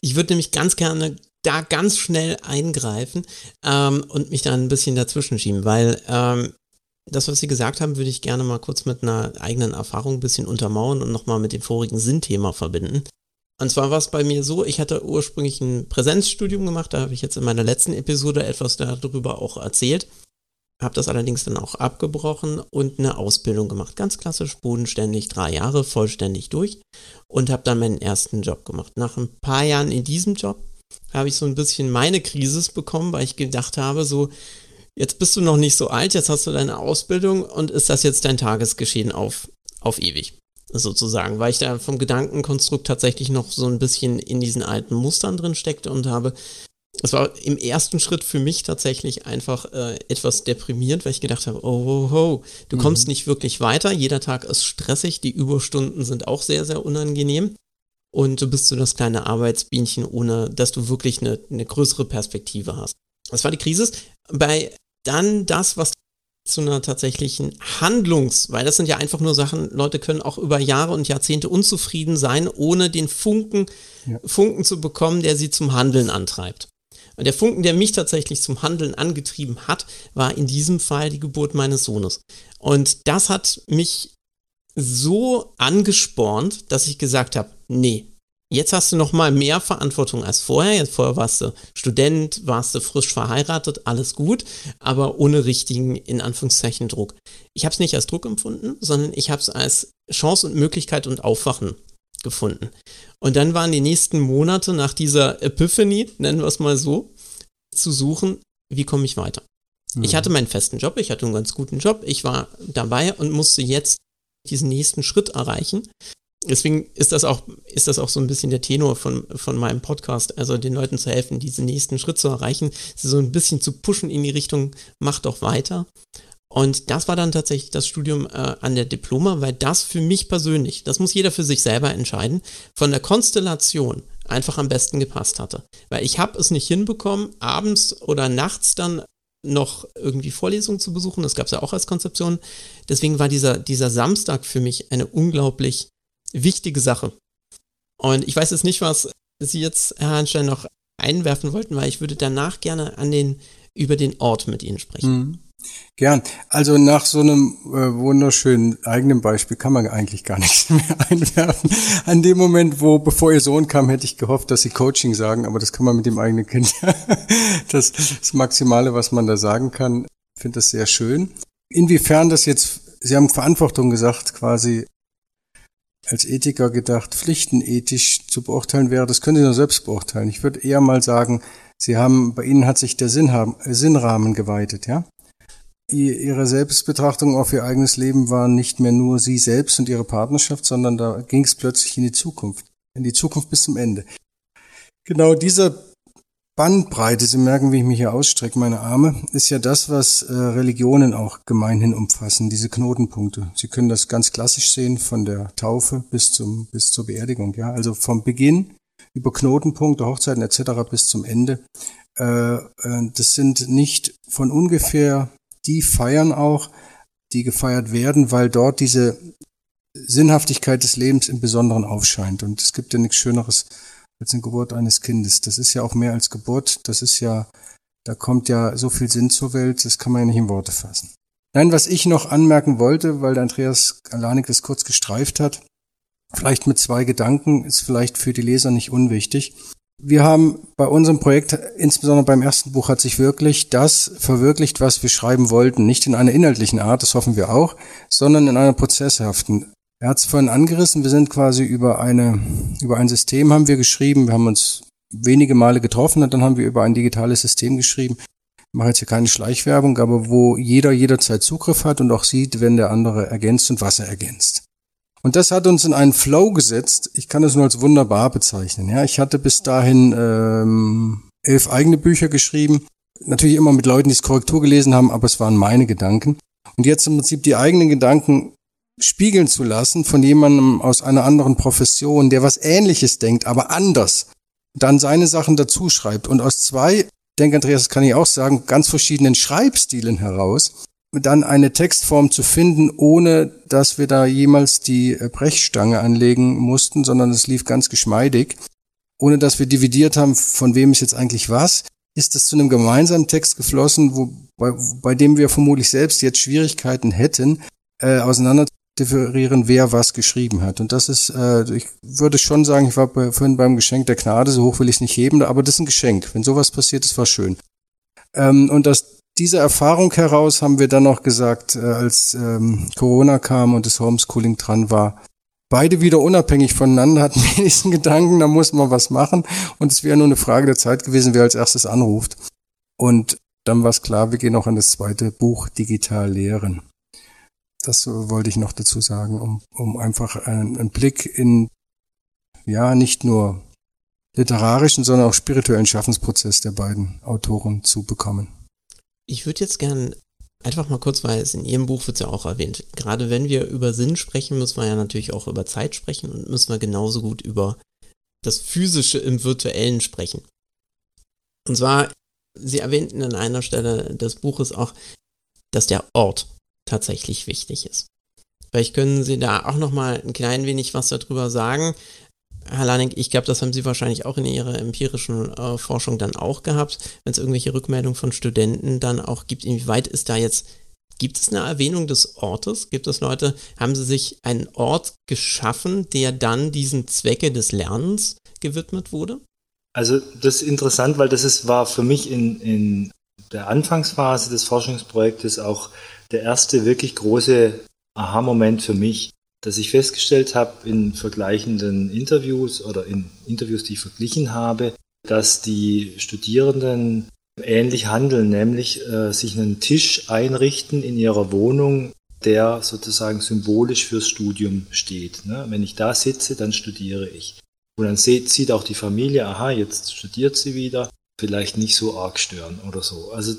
S1: ich würde nämlich ganz gerne da ganz schnell eingreifen ähm, und mich da ein bisschen dazwischen schieben, weil ähm, das, was Sie gesagt haben, würde ich gerne mal kurz mit einer eigenen Erfahrung ein bisschen untermauern und nochmal mit dem vorigen Sinnthema verbinden. Und zwar war es bei mir so, ich hatte ursprünglich ein Präsenzstudium gemacht, da habe ich jetzt in meiner letzten Episode etwas darüber auch erzählt, habe das allerdings dann auch abgebrochen und eine Ausbildung gemacht. Ganz klassisch, bodenständig, drei Jahre vollständig durch und habe dann meinen ersten Job gemacht. Nach ein paar Jahren in diesem Job habe ich so ein bisschen meine Krise bekommen, weil ich gedacht habe, so, jetzt bist du noch nicht so alt, jetzt hast du deine Ausbildung und ist das jetzt dein Tagesgeschehen auf, auf ewig? Sozusagen, weil ich da vom Gedankenkonstrukt tatsächlich noch so ein bisschen in diesen alten Mustern drin steckte und habe, es war im ersten Schritt für mich tatsächlich einfach äh, etwas deprimierend, weil ich gedacht habe, oh, oh, oh du mhm. kommst nicht wirklich weiter, jeder Tag ist stressig, die Überstunden sind auch sehr, sehr unangenehm und du bist so das kleine Arbeitsbienchen, ohne dass du wirklich eine, eine größere Perspektive hast. Das war die Krise. Bei dann das, was zu einer tatsächlichen Handlungs, weil das sind ja einfach nur Sachen, Leute können auch über Jahre und Jahrzehnte unzufrieden sein, ohne den Funken, ja. Funken zu bekommen, der sie zum Handeln antreibt. Und der Funken, der mich tatsächlich zum Handeln angetrieben hat, war in diesem Fall die Geburt meines Sohnes. Und das hat mich so angespornt, dass ich gesagt habe, nee, Jetzt hast du noch mal mehr Verantwortung als vorher. Jetzt vorher warst du Student, warst du frisch verheiratet, alles gut, aber ohne richtigen, in Anführungszeichen, Druck. Ich habe es nicht als Druck empfunden, sondern ich habe es als Chance und Möglichkeit und Aufwachen gefunden. Und dann waren die nächsten Monate nach dieser Epiphany, nennen wir es mal so, zu suchen, wie komme ich weiter. Mhm. Ich hatte meinen festen Job, ich hatte einen ganz guten Job, ich war dabei und musste jetzt diesen nächsten Schritt erreichen deswegen ist das auch, ist das auch so ein bisschen der Tenor von, von meinem Podcast, also den Leuten zu helfen, diesen nächsten Schritt zu erreichen, sie so ein bisschen zu pushen in die Richtung, mach doch weiter. Und das war dann tatsächlich das Studium äh, an der Diploma, weil das für mich persönlich, das muss jeder für sich selber entscheiden, von der Konstellation einfach am besten gepasst hatte. Weil ich habe es nicht hinbekommen, abends oder nachts dann noch irgendwie Vorlesungen zu besuchen. Das gab es ja auch als Konzeption. Deswegen war dieser, dieser Samstag für mich eine unglaublich wichtige Sache. Und ich weiß jetzt nicht, was Sie jetzt, Herr Hanstein, noch einwerfen wollten, weil ich würde danach gerne an den, über den Ort mit Ihnen sprechen. Mhm.
S3: Gern. Also nach so einem äh, wunderschönen eigenen Beispiel kann man eigentlich gar nichts mehr einwerfen. An dem Moment, wo, bevor Ihr Sohn kam, hätte ich gehofft, dass Sie Coaching sagen, aber das kann man mit dem eigenen Kind. das das Maximale, was man da sagen kann. Finde das sehr schön. Inwiefern das jetzt, Sie haben Verantwortung gesagt, quasi als Ethiker gedacht, pflichtenethisch zu beurteilen wäre, das können Sie nur selbst beurteilen. Ich würde eher mal sagen, Sie haben, bei Ihnen hat sich der Sinnhaben, äh, Sinnrahmen geweitet, ja? Ihre Selbstbetrachtung auf Ihr eigenes Leben war nicht mehr nur Sie selbst und Ihre Partnerschaft, sondern da ging es plötzlich in die Zukunft. In die Zukunft bis zum Ende. Genau dieser Bandbreite, Sie merken, wie ich mich hier ausstrecke, meine Arme, ist ja das, was äh, Religionen auch gemeinhin umfassen, diese Knotenpunkte. Sie können das ganz klassisch sehen, von der Taufe bis zum bis zur Beerdigung, ja, also vom Beginn über Knotenpunkte, Hochzeiten etc. bis zum Ende. Äh, äh, das sind nicht von ungefähr die Feiern auch, die gefeiert werden, weil dort diese Sinnhaftigkeit des Lebens im Besonderen aufscheint. Und es gibt ja nichts Schöneres als eine Geburt eines Kindes. Das ist ja auch mehr als Geburt. Das ist ja, da kommt ja so viel Sinn zur Welt, das kann man ja nicht in Worte fassen. Nein, was ich noch anmerken wollte, weil der Andreas Alanik das kurz gestreift hat, vielleicht mit zwei Gedanken, ist vielleicht für die Leser nicht unwichtig. Wir haben bei unserem Projekt, insbesondere beim ersten Buch, hat sich wirklich das verwirklicht, was wir schreiben wollten. Nicht in einer inhaltlichen Art, das hoffen wir auch, sondern in einer prozesshaften. Er hat es vorhin angerissen, wir sind quasi über eine, über ein System haben wir geschrieben, wir haben uns wenige Male getroffen und dann haben wir über ein digitales System geschrieben. Ich mache jetzt hier keine Schleichwerbung, aber wo jeder jederzeit Zugriff hat und auch sieht, wenn der andere ergänzt und was er ergänzt. Und das hat uns in einen Flow gesetzt. Ich kann es nur als wunderbar bezeichnen. Ja, ich hatte bis dahin ähm, elf eigene Bücher geschrieben, natürlich immer mit Leuten, die es Korrektur gelesen haben, aber es waren meine Gedanken. Und jetzt im Prinzip die eigenen Gedanken spiegeln zu lassen von jemandem aus einer anderen Profession, der was Ähnliches denkt, aber anders, dann seine Sachen dazu schreibt. Und aus zwei, denke Andreas, das kann ich auch sagen, ganz verschiedenen Schreibstilen heraus, dann eine Textform zu finden, ohne dass wir da jemals die Brechstange anlegen mussten, sondern es lief ganz geschmeidig, ohne dass wir dividiert haben, von wem ist jetzt eigentlich was, ist es zu einem gemeinsamen Text geflossen, wo, bei, bei dem wir vermutlich selbst jetzt Schwierigkeiten hätten, äh, auseinander differieren, wer was geschrieben hat. Und das ist, äh, ich würde schon sagen, ich war bei, vorhin beim Geschenk der Gnade, so hoch will ich es nicht heben, aber das ist ein Geschenk. Wenn sowas passiert, das war schön. Ähm, und aus dieser Erfahrung heraus haben wir dann noch gesagt, äh, als ähm, Corona kam und das Homeschooling dran war, beide wieder unabhängig voneinander hatten wenigsten Gedanken, da muss man was machen. Und es wäre nur eine Frage der Zeit gewesen, wer als erstes anruft. Und dann war es klar, wir gehen auch an das zweite Buch digital lehren. Das wollte ich noch dazu sagen, um, um einfach einen, einen Blick in, ja, nicht nur literarischen, sondern auch spirituellen Schaffensprozess der beiden Autoren zu bekommen.
S1: Ich würde jetzt gern einfach mal kurz, weil es in Ihrem Buch wird ja auch erwähnt, gerade wenn wir über Sinn sprechen, müssen wir ja natürlich auch über Zeit sprechen und müssen wir genauso gut über das Physische im Virtuellen sprechen. Und zwar, Sie erwähnten an einer Stelle des Buches auch, dass der Ort tatsächlich wichtig ist. Vielleicht können Sie da auch noch mal ein klein wenig was darüber sagen. Herr Lanning, ich glaube, das haben Sie wahrscheinlich auch in Ihrer empirischen äh, Forschung dann auch gehabt, wenn es irgendwelche Rückmeldungen von Studenten dann auch gibt, inwieweit ist da jetzt, gibt es eine Erwähnung des Ortes? Gibt es Leute, haben Sie sich einen Ort geschaffen, der dann diesen Zwecke des Lernens gewidmet wurde?
S2: Also das ist interessant, weil das ist, war für mich in, in der Anfangsphase des Forschungsprojektes auch der erste wirklich große Aha-Moment für mich, dass ich festgestellt habe in vergleichenden Interviews oder in Interviews, die ich verglichen habe, dass die Studierenden ähnlich handeln, nämlich äh, sich einen Tisch einrichten in ihrer Wohnung, der sozusagen symbolisch fürs Studium steht. Ne? Wenn ich da sitze, dann studiere ich. Und dann sieht, sieht auch die Familie, aha, jetzt studiert sie wieder, vielleicht nicht so arg stören oder so. Also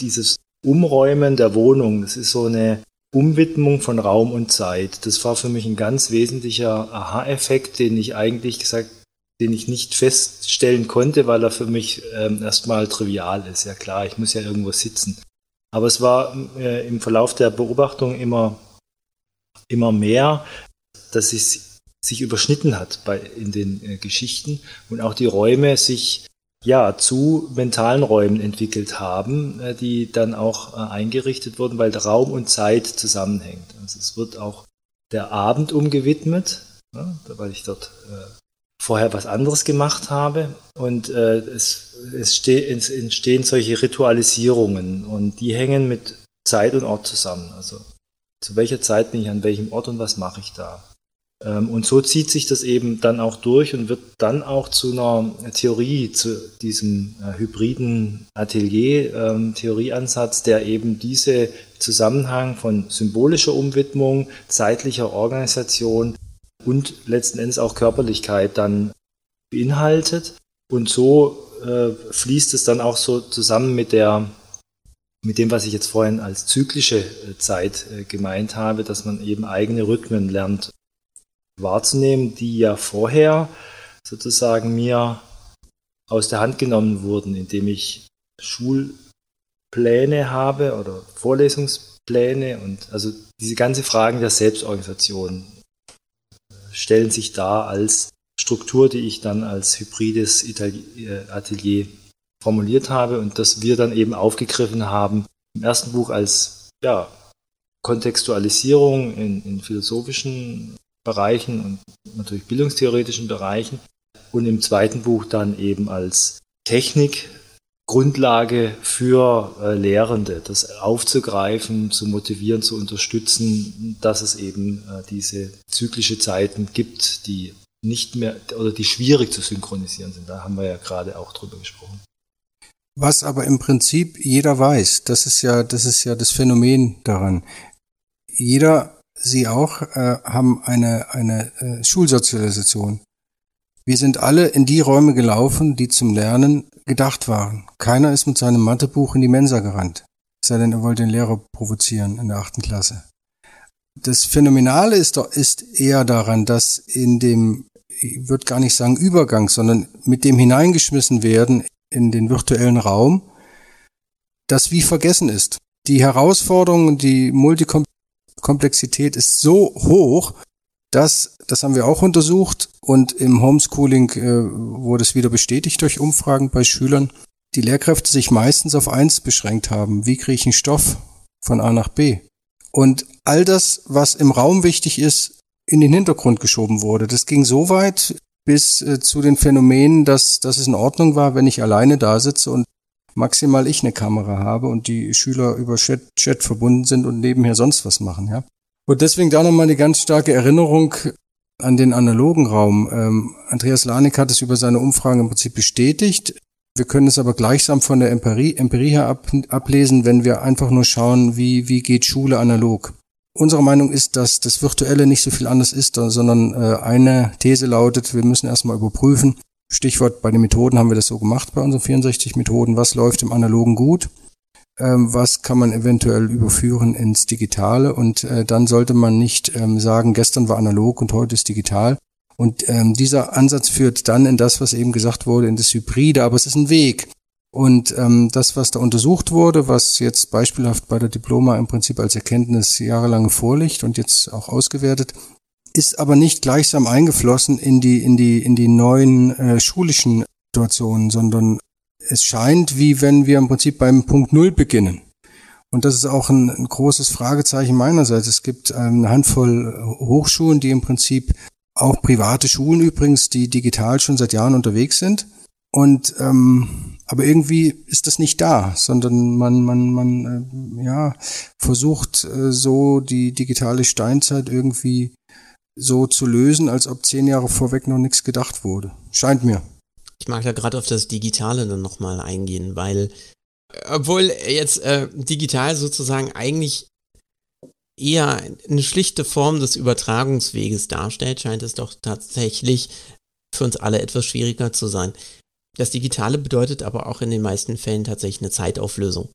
S2: dieses Umräumen der Wohnung, das ist so eine Umwidmung von Raum und Zeit. Das war für mich ein ganz wesentlicher Aha-Effekt, den ich eigentlich gesagt, den ich nicht feststellen konnte, weil er für mich ähm, erstmal trivial ist. Ja klar, ich muss ja irgendwo sitzen. Aber es war äh, im Verlauf der Beobachtung immer, immer mehr, dass es sich überschnitten hat bei, in den äh, Geschichten und auch die Räume sich ja, zu mentalen Räumen entwickelt haben, äh, die dann auch äh, eingerichtet wurden, weil Raum und Zeit zusammenhängt. Also es wird auch der Abend umgewidmet, ne, weil ich dort äh, vorher was anderes gemacht habe und es, es, es entstehen solche Ritualisierungen und die hängen mit Zeit und Ort zusammen. Also zu welcher Zeit bin ich an welchem Ort und was mache ich da? Ähm, und so zieht sich das eben dann auch durch und wird dann auch zu einer Theorie, zu diesem äh, hybriden Atelier-Theorieansatz, ähm, der eben diese Zusammenhang von symbolischer Umwidmung, zeitlicher Organisation und letzten Endes auch Körperlichkeit dann beinhaltet. Und so äh, fließt es dann auch so zusammen mit der mit dem, was ich jetzt vorhin als zyklische äh, Zeit gemeint habe, dass man eben eigene Rhythmen lernt wahrzunehmen, die ja vorher sozusagen mir aus der Hand genommen wurden, indem ich Schulpläne habe oder Vorlesungspläne und also diese ganze Fragen der Selbstorganisation stellen sich dar als Struktur, die ich dann als hybrides Atelier formuliert habe und das wir dann eben aufgegriffen haben im ersten Buch als ja, Kontextualisierung in, in philosophischen Bereichen und natürlich bildungstheoretischen Bereichen und im zweiten Buch dann eben als Technik Grundlage für äh, Lehrende, das aufzugreifen, zu motivieren, zu unterstützen, dass es eben äh, diese zyklische Zeiten gibt, die nicht mehr oder die schwierig zu synchronisieren sind. Da haben wir ja gerade auch drüber gesprochen.
S3: Was aber im Prinzip jeder weiß, das ist ja, das ist ja das Phänomen daran. Jeder Sie auch äh, haben eine, eine äh, Schulsozialisation. Wir sind alle in die Räume gelaufen, die zum Lernen gedacht waren. Keiner ist mit seinem Mathebuch in die Mensa gerannt. Sei denn, er wollte den Lehrer provozieren in der achten Klasse. Das Phänomenale ist, doch, ist eher daran, dass in dem, ich würde gar nicht sagen Übergang, sondern mit dem hineingeschmissen werden in den virtuellen Raum, das wie vergessen ist. Die Herausforderungen, die Multikom Komplexität ist so hoch, dass, das haben wir auch untersucht und im Homeschooling äh, wurde es wieder bestätigt durch Umfragen bei Schülern, die Lehrkräfte sich meistens auf eins beschränkt haben. Wie kriege ich einen Stoff von A nach B? Und all das, was im Raum wichtig ist, in den Hintergrund geschoben wurde. Das ging so weit bis äh, zu den Phänomenen, dass, dass es in Ordnung war, wenn ich alleine da sitze und maximal ich eine Kamera habe und die Schüler über Chat, Chat verbunden sind und nebenher sonst was machen, ja. Und deswegen da nochmal eine ganz starke Erinnerung an den analogen Raum. Ähm, Andreas Lanik hat es über seine Umfragen im Prinzip bestätigt. Wir können es aber gleichsam von der Empirie, Empirie her ab, ablesen, wenn wir einfach nur schauen, wie, wie geht Schule analog. Unsere Meinung ist, dass das Virtuelle nicht so viel anders ist, sondern äh, eine These lautet, wir müssen erstmal überprüfen, Stichwort bei den Methoden haben wir das so gemacht bei unseren 64 Methoden. Was läuft im Analogen gut? Ähm, was kann man eventuell überführen ins Digitale? Und äh, dann sollte man nicht ähm, sagen, gestern war analog und heute ist digital. Und ähm, dieser Ansatz führt dann in das, was eben gesagt wurde, in das Hybride, aber es ist ein Weg. Und das, was da untersucht wurde, was jetzt beispielhaft bei der Diploma im Prinzip als Erkenntnis jahrelang vorliegt und jetzt auch ausgewertet, ist aber nicht gleichsam eingeflossen in die, in die, in die neuen äh, schulischen Situationen, sondern es scheint, wie wenn wir im Prinzip beim Punkt Null beginnen. Und das ist auch ein, ein großes Fragezeichen meinerseits. Es gibt eine Handvoll Hochschulen, die im Prinzip auch private Schulen übrigens, die digital schon seit Jahren unterwegs sind. Und ähm, aber irgendwie ist das nicht da, sondern man man man äh, ja versucht äh, so die digitale Steinzeit irgendwie so zu lösen, als ob zehn Jahre vorweg noch nichts gedacht wurde. Scheint mir.
S1: Ich mag da gerade auf das Digitale dann nochmal eingehen, weil obwohl jetzt äh, digital sozusagen eigentlich eher eine schlichte Form des Übertragungsweges darstellt, scheint es doch tatsächlich für uns alle etwas schwieriger zu sein. Das Digitale bedeutet aber auch in den meisten Fällen tatsächlich eine Zeitauflösung.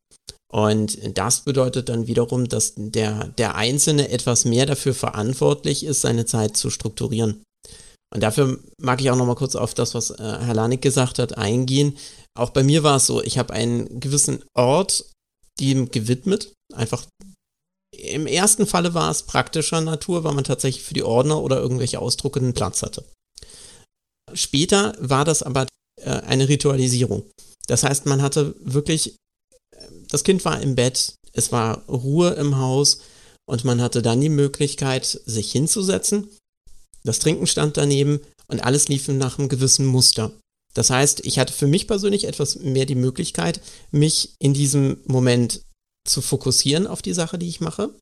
S1: Und das bedeutet dann wiederum, dass der, der Einzelne etwas mehr dafür verantwortlich ist, seine Zeit zu strukturieren. Und dafür mag ich auch nochmal kurz auf das, was äh, Herr Lanik gesagt hat, eingehen. Auch bei mir war es so, ich habe einen gewissen Ort dem gewidmet. Einfach im ersten Falle war es praktischer Natur, weil man tatsächlich für die Ordner oder irgendwelche Ausdrucke einen Platz hatte. Später war das aber eine Ritualisierung. Das heißt, man hatte wirklich das Kind war im Bett, es war Ruhe im Haus und man hatte dann die Möglichkeit, sich hinzusetzen. Das Trinken stand daneben und alles lief nach einem gewissen Muster. Das heißt, ich hatte für mich persönlich etwas mehr die Möglichkeit, mich in diesem Moment zu fokussieren auf die Sache, die ich mache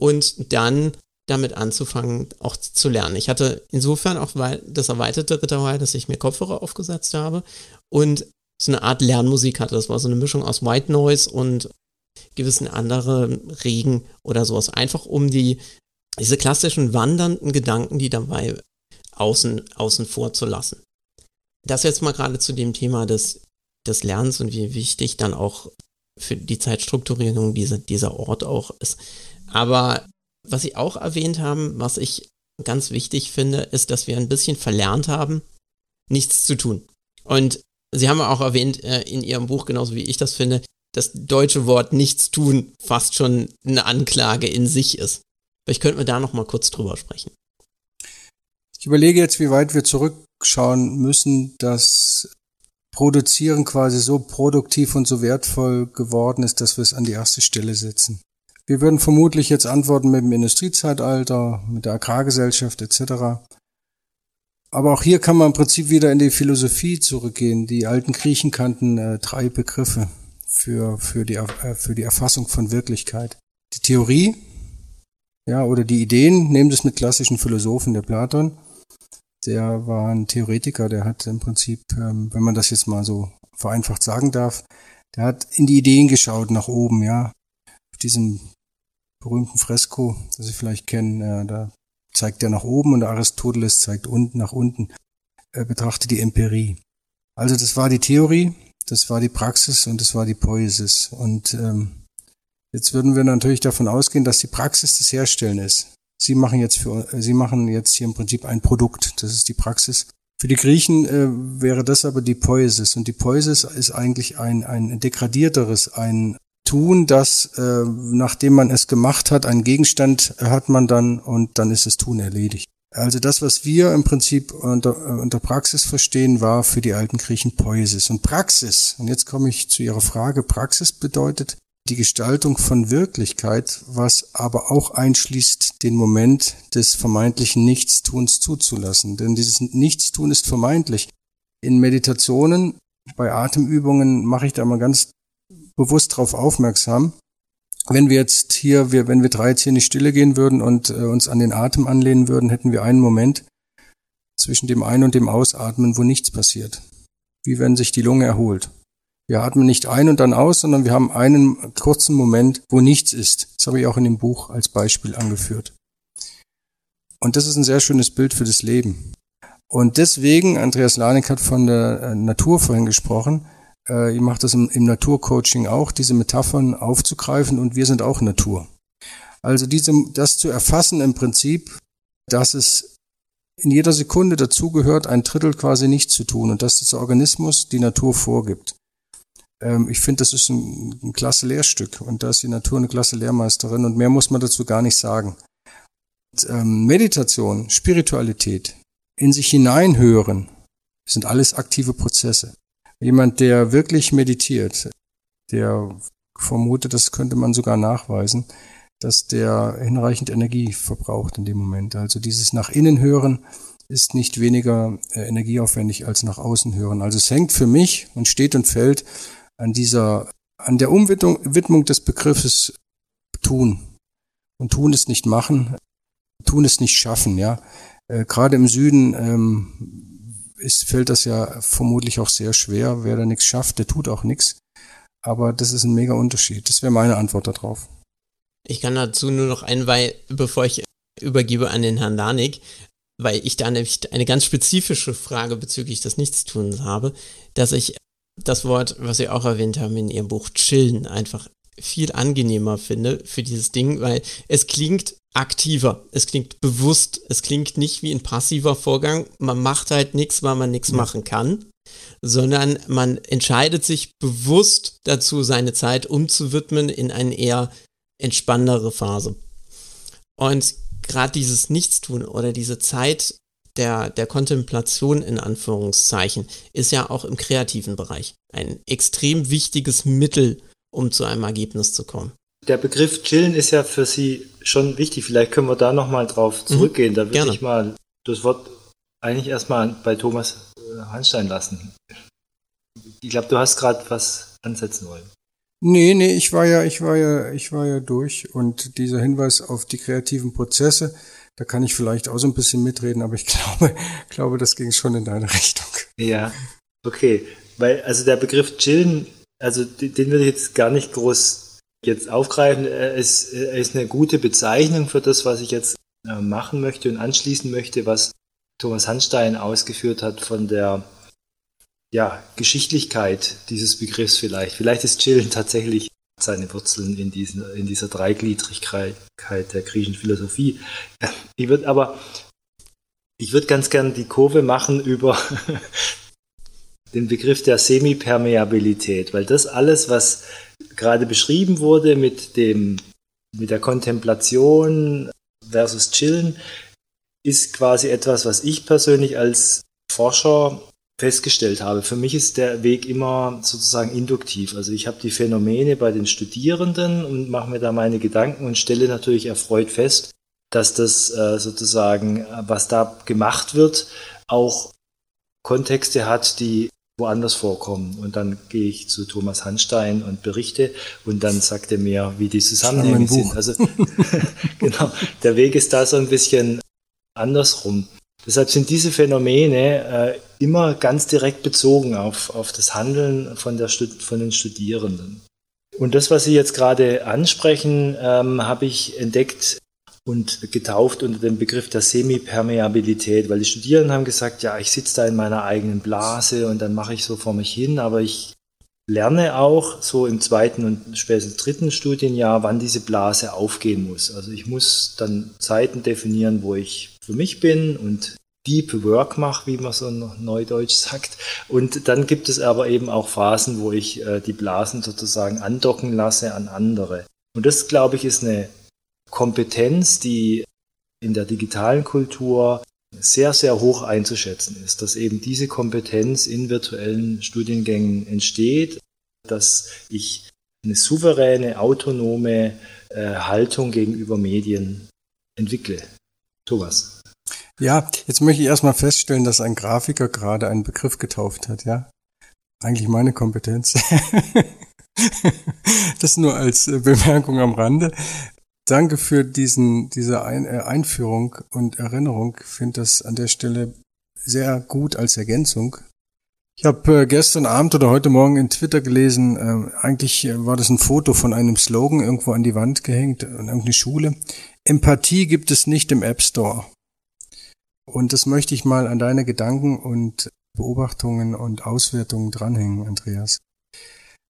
S1: und dann damit anzufangen, auch zu lernen. Ich hatte insofern auch das erweiterte Ritual, dass ich mir Kopfhörer aufgesetzt habe und so eine Art Lernmusik hatte. Das war so eine Mischung aus White Noise und gewissen anderen Regen oder sowas. Einfach um die, diese klassischen wandernden Gedanken, die dabei außen, außen vor zu lassen. Das jetzt mal gerade zu dem Thema des, des Lernens und wie wichtig dann auch für die Zeitstrukturierung diese, dieser Ort auch ist. Aber was Sie auch erwähnt haben, was ich ganz wichtig finde, ist, dass wir ein bisschen verlernt haben, nichts zu tun. Und Sie haben auch erwähnt äh, in Ihrem Buch, genauso wie ich das finde, das deutsche Wort nichts tun fast schon eine Anklage in sich ist. Vielleicht könnten wir da noch mal kurz drüber sprechen.
S3: Ich überlege jetzt, wie weit wir zurückschauen müssen, dass Produzieren quasi so produktiv und so wertvoll geworden ist, dass wir es an die erste Stelle setzen. Wir würden vermutlich jetzt antworten mit dem Industriezeitalter, mit der Agrargesellschaft etc. Aber auch hier kann man im Prinzip wieder in die Philosophie zurückgehen. Die alten Griechen kannten äh, drei Begriffe für, für, die, äh, für die Erfassung von Wirklichkeit. Die Theorie, ja, oder die Ideen, nehmen das mit klassischen Philosophen, der Platon. Der war ein Theoretiker, der hat im Prinzip, ähm, wenn man das jetzt mal so vereinfacht sagen darf, der hat in die Ideen geschaut nach oben, ja. Auf diesem berühmten Fresko, das Sie vielleicht kennen, äh, da zeigt er nach oben und Aristoteles zeigt unten nach unten. Er betrachtet die Empirie. Also das war die Theorie, das war die Praxis und das war die Poesis. Und ähm, jetzt würden wir natürlich davon ausgehen, dass die Praxis das Herstellen ist. Sie machen jetzt für, Sie machen jetzt hier im Prinzip ein Produkt. Das ist die Praxis. Für die Griechen äh, wäre das aber die Poesis. Und die Poesis ist eigentlich ein, ein degradierteres, ein tun, dass äh, nachdem man es gemacht hat, einen Gegenstand hat man dann und dann ist das Tun erledigt. Also das, was wir im Prinzip unter, äh, unter Praxis verstehen, war für die alten Griechen Poesis. Und Praxis, und jetzt komme ich zu Ihrer Frage, Praxis bedeutet die Gestaltung von Wirklichkeit, was aber auch einschließt, den Moment des vermeintlichen Nichtstuns zuzulassen. Denn dieses Nichtstun ist vermeintlich. In Meditationen, bei Atemübungen mache ich da mal ganz bewusst darauf aufmerksam. Wenn wir jetzt hier, wir, wenn wir drei jetzt hier in die Stille gehen würden und äh, uns an den Atem anlehnen würden, hätten wir einen Moment zwischen dem Ein- und dem Ausatmen, wo nichts passiert. Wie wenn sich die Lunge erholt. Wir atmen nicht ein und dann aus, sondern wir haben einen kurzen Moment, wo nichts ist. Das habe ich auch in dem Buch als Beispiel angeführt. Und das ist ein sehr schönes Bild für das Leben. Und deswegen, Andreas Lanik hat von der äh, Natur vorhin gesprochen, äh, ihr macht das im, im Naturcoaching auch, diese Metaphern aufzugreifen und wir sind auch Natur. Also diese, das zu erfassen im Prinzip, dass es in jeder Sekunde dazugehört, ein Drittel quasi nicht zu tun und dass das Organismus die Natur vorgibt. Ähm, ich finde, das ist ein, ein klasse Lehrstück und da ist die Natur eine klasse Lehrmeisterin und mehr muss man dazu gar nicht sagen. Und, ähm, Meditation, Spiritualität, in sich hineinhören, sind alles aktive Prozesse. Jemand, der wirklich meditiert, der vermutet, das könnte man sogar nachweisen, dass der hinreichend Energie verbraucht in dem Moment. Also dieses nach innen hören ist nicht weniger äh, energieaufwendig als nach außen hören. Also es hängt für mich und steht und fällt an dieser, an der Umwidmung des Begriffes tun. Und tun ist nicht machen, tun ist nicht schaffen, ja. Äh, Gerade im Süden ähm, ist, fällt das ja vermutlich auch sehr schwer. Wer da nichts schafft, der tut auch nichts. Aber das ist ein mega Unterschied. Das wäre meine Antwort darauf.
S1: Ich kann dazu nur noch ein, weil, bevor ich übergebe an den Herrn Lanik, weil ich da nämlich eine ganz spezifische Frage bezüglich des Nichtstuns habe, dass ich das Wort, was Sie auch erwähnt haben in Ihrem Buch, chillen, einfach viel angenehmer finde für dieses Ding, weil es klingt aktiver, es klingt bewusst, es klingt nicht wie ein passiver Vorgang, man macht halt nichts, weil man nichts machen kann, sondern man entscheidet sich bewusst dazu, seine Zeit umzuwidmen in eine eher entspannendere Phase. Und gerade dieses Nichtstun oder diese Zeit der, der Kontemplation in Anführungszeichen ist ja auch im kreativen Bereich ein extrem wichtiges Mittel, um zu einem Ergebnis zu kommen.
S2: Der Begriff Chillen ist ja für Sie schon wichtig. Vielleicht können wir da nochmal drauf mhm. zurückgehen. Mhm, da würde ich mal das Wort eigentlich erstmal bei Thomas äh, Hanstein lassen. Ich glaube, du hast gerade was ansetzen wollen.
S3: Nee, nee, ich war ja, ich war ja, ich war ja durch und dieser Hinweis auf die kreativen Prozesse, da kann ich vielleicht auch so ein bisschen mitreden, aber ich glaube, glaube, das ging schon in deine Richtung.
S2: Ja, okay. Weil, also der Begriff chillen, also den würde ich jetzt gar nicht groß jetzt aufgreifen. Er ist, er ist eine gute Bezeichnung für das, was ich jetzt äh, machen möchte und anschließen möchte, was Thomas Hanstein ausgeführt hat von der ja, Geschichtlichkeit dieses Begriffs vielleicht. Vielleicht ist Chillen tatsächlich seine Wurzeln in, diesen, in dieser Dreigliedrigkeit der griechischen Philosophie. Ich würde aber, ich würde ganz gern die Kurve machen über den Begriff der Semipermeabilität, weil das alles, was gerade beschrieben wurde mit dem, mit der Kontemplation versus Chillen, ist quasi etwas, was ich persönlich als Forscher festgestellt habe. Für mich ist der Weg immer sozusagen induktiv. Also ich habe die Phänomene bei den Studierenden und mache mir da meine Gedanken und stelle natürlich erfreut fest, dass das äh, sozusagen, was da gemacht wird, auch Kontexte hat, die woanders vorkommen. Und dann gehe ich zu Thomas Hanstein und berichte und dann sagt er mir, wie die Zusammenhänge sind. Also genau, der Weg ist da so ein bisschen andersrum. Deshalb sind diese Phänomene äh, immer ganz direkt bezogen auf, auf das Handeln von, der, von den Studierenden. Und das, was Sie jetzt gerade ansprechen, ähm, habe ich entdeckt und getauft unter dem Begriff der Semipermeabilität, weil die Studierenden haben gesagt, ja, ich sitze da in meiner eigenen Blase und dann mache ich so vor mich hin, aber ich lerne auch so im zweiten und spätestens dritten Studienjahr, wann diese Blase aufgehen muss. Also ich muss dann Zeiten definieren, wo ich für mich bin und Deep Work mache, wie man so neudeutsch sagt. Und dann gibt es aber eben auch Phasen, wo ich äh, die Blasen sozusagen andocken lasse an andere. Und das, glaube ich, ist eine Kompetenz, die in der digitalen Kultur sehr, sehr hoch einzuschätzen ist, dass eben diese Kompetenz in virtuellen Studiengängen entsteht, dass ich eine souveräne, autonome äh, Haltung gegenüber Medien entwickle. Thomas.
S3: Ja, jetzt möchte ich erstmal feststellen, dass ein Grafiker gerade einen Begriff getauft hat, ja. Eigentlich meine Kompetenz. das nur als äh, Bemerkung am Rande. Danke für diesen, diese Ein äh, Einführung und Erinnerung. Ich finde das an der Stelle sehr gut als Ergänzung. Ich habe äh, gestern Abend oder heute Morgen in Twitter gelesen, äh, eigentlich war das ein Foto von einem Slogan irgendwo an die Wand gehängt, in irgendeine Schule. Empathie gibt es nicht im App Store. Und das möchte ich mal an deine Gedanken und Beobachtungen und Auswertungen dranhängen, Andreas.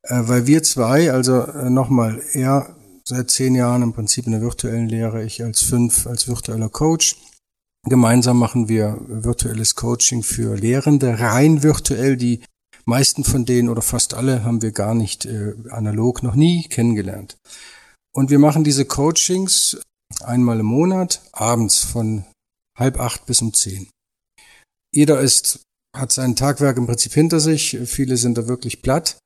S3: Äh, weil wir zwei, also äh, nochmal, er seit zehn Jahren im Prinzip in der virtuellen Lehre, ich als fünf als virtueller Coach. Gemeinsam machen wir virtuelles Coaching für Lehrende, rein virtuell. Die meisten von denen oder fast alle haben wir gar nicht äh, analog noch nie kennengelernt. Und wir machen diese Coachings einmal im Monat, abends von halb acht bis um zehn. Jeder ist, hat sein Tagwerk im Prinzip hinter sich, viele sind da wirklich platt.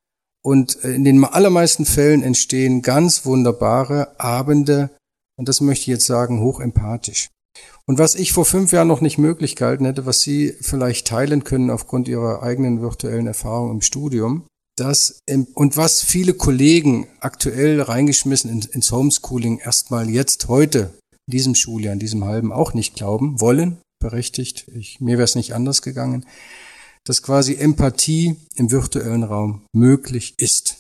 S3: Und in den allermeisten Fällen entstehen ganz wunderbare Abende Und das möchte ich jetzt sagen, hochempathisch. Und was ich vor fünf Jahren noch nicht möglich gehalten hätte, was Sie vielleicht teilen können aufgrund Ihrer eigenen virtuellen Erfahrung im Studium, das und was viele Kollegen aktuell reingeschmissen ins Homeschooling erstmal jetzt heute in diesem Schuljahr, in diesem halben auch nicht glauben wollen, berechtigt. Ich, mir wäre es nicht anders gegangen, dass quasi Empathie im virtuellen Raum möglich ist,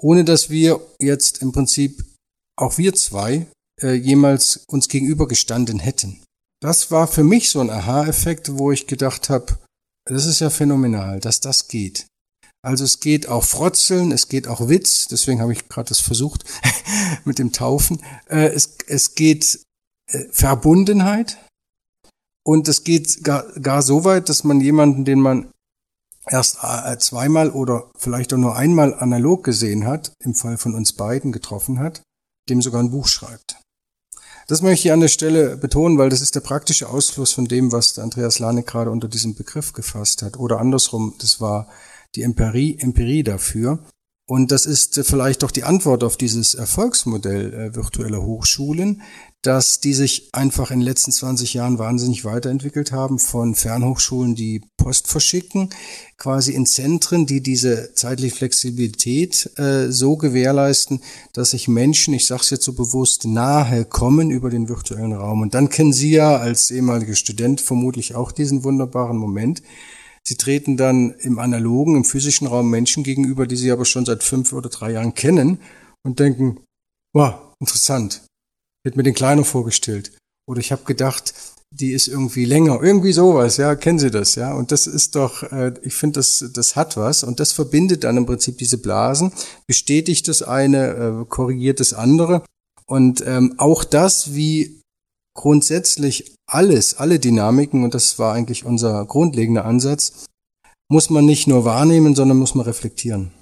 S3: ohne dass wir jetzt im Prinzip auch wir zwei äh, jemals uns gegenübergestanden hätten. Das war für mich so ein Aha-Effekt, wo ich gedacht habe, das ist ja phänomenal, dass das geht. Also es geht auch Frotzeln, es geht auch Witz, deswegen habe ich gerade das versucht mit dem Taufen. Äh, es, es geht äh, Verbundenheit und es geht gar, gar so weit, dass man jemanden, den man erst äh, zweimal oder vielleicht auch nur einmal analog gesehen hat, im Fall von uns beiden getroffen hat, dem sogar ein Buch schreibt. Das möchte ich an der Stelle betonen, weil das ist der praktische Ausfluss von dem, was Andreas Lane gerade unter diesem Begriff gefasst hat. Oder andersrum, das war die Empirie, Empirie dafür. Und das ist vielleicht auch die Antwort auf dieses Erfolgsmodell äh, virtueller Hochschulen, dass die sich einfach in den letzten 20 Jahren wahnsinnig weiterentwickelt haben von Fernhochschulen, die Post verschicken, quasi in Zentren, die diese zeitliche Flexibilität äh, so gewährleisten, dass sich Menschen, ich sage es jetzt so bewusst, nahe kommen über den virtuellen Raum. Und dann kennen Sie ja als ehemaliger Student vermutlich auch diesen wunderbaren Moment, Sie treten dann im analogen, im physischen Raum Menschen gegenüber, die sie aber schon seit fünf oder drei Jahren kennen und denken, wow, interessant. Wird mir den Kleiner vorgestellt. Oder ich habe gedacht, die ist irgendwie länger. Irgendwie sowas, ja, kennen Sie das, ja. Und das ist doch, äh, ich finde, das, das hat was. Und das verbindet dann im Prinzip diese Blasen, bestätigt das eine, äh, korrigiert das andere. Und ähm, auch das, wie grundsätzlich alles, alle Dynamiken, und das war eigentlich unser grundlegender Ansatz, muss man nicht nur wahrnehmen, sondern muss man reflektieren.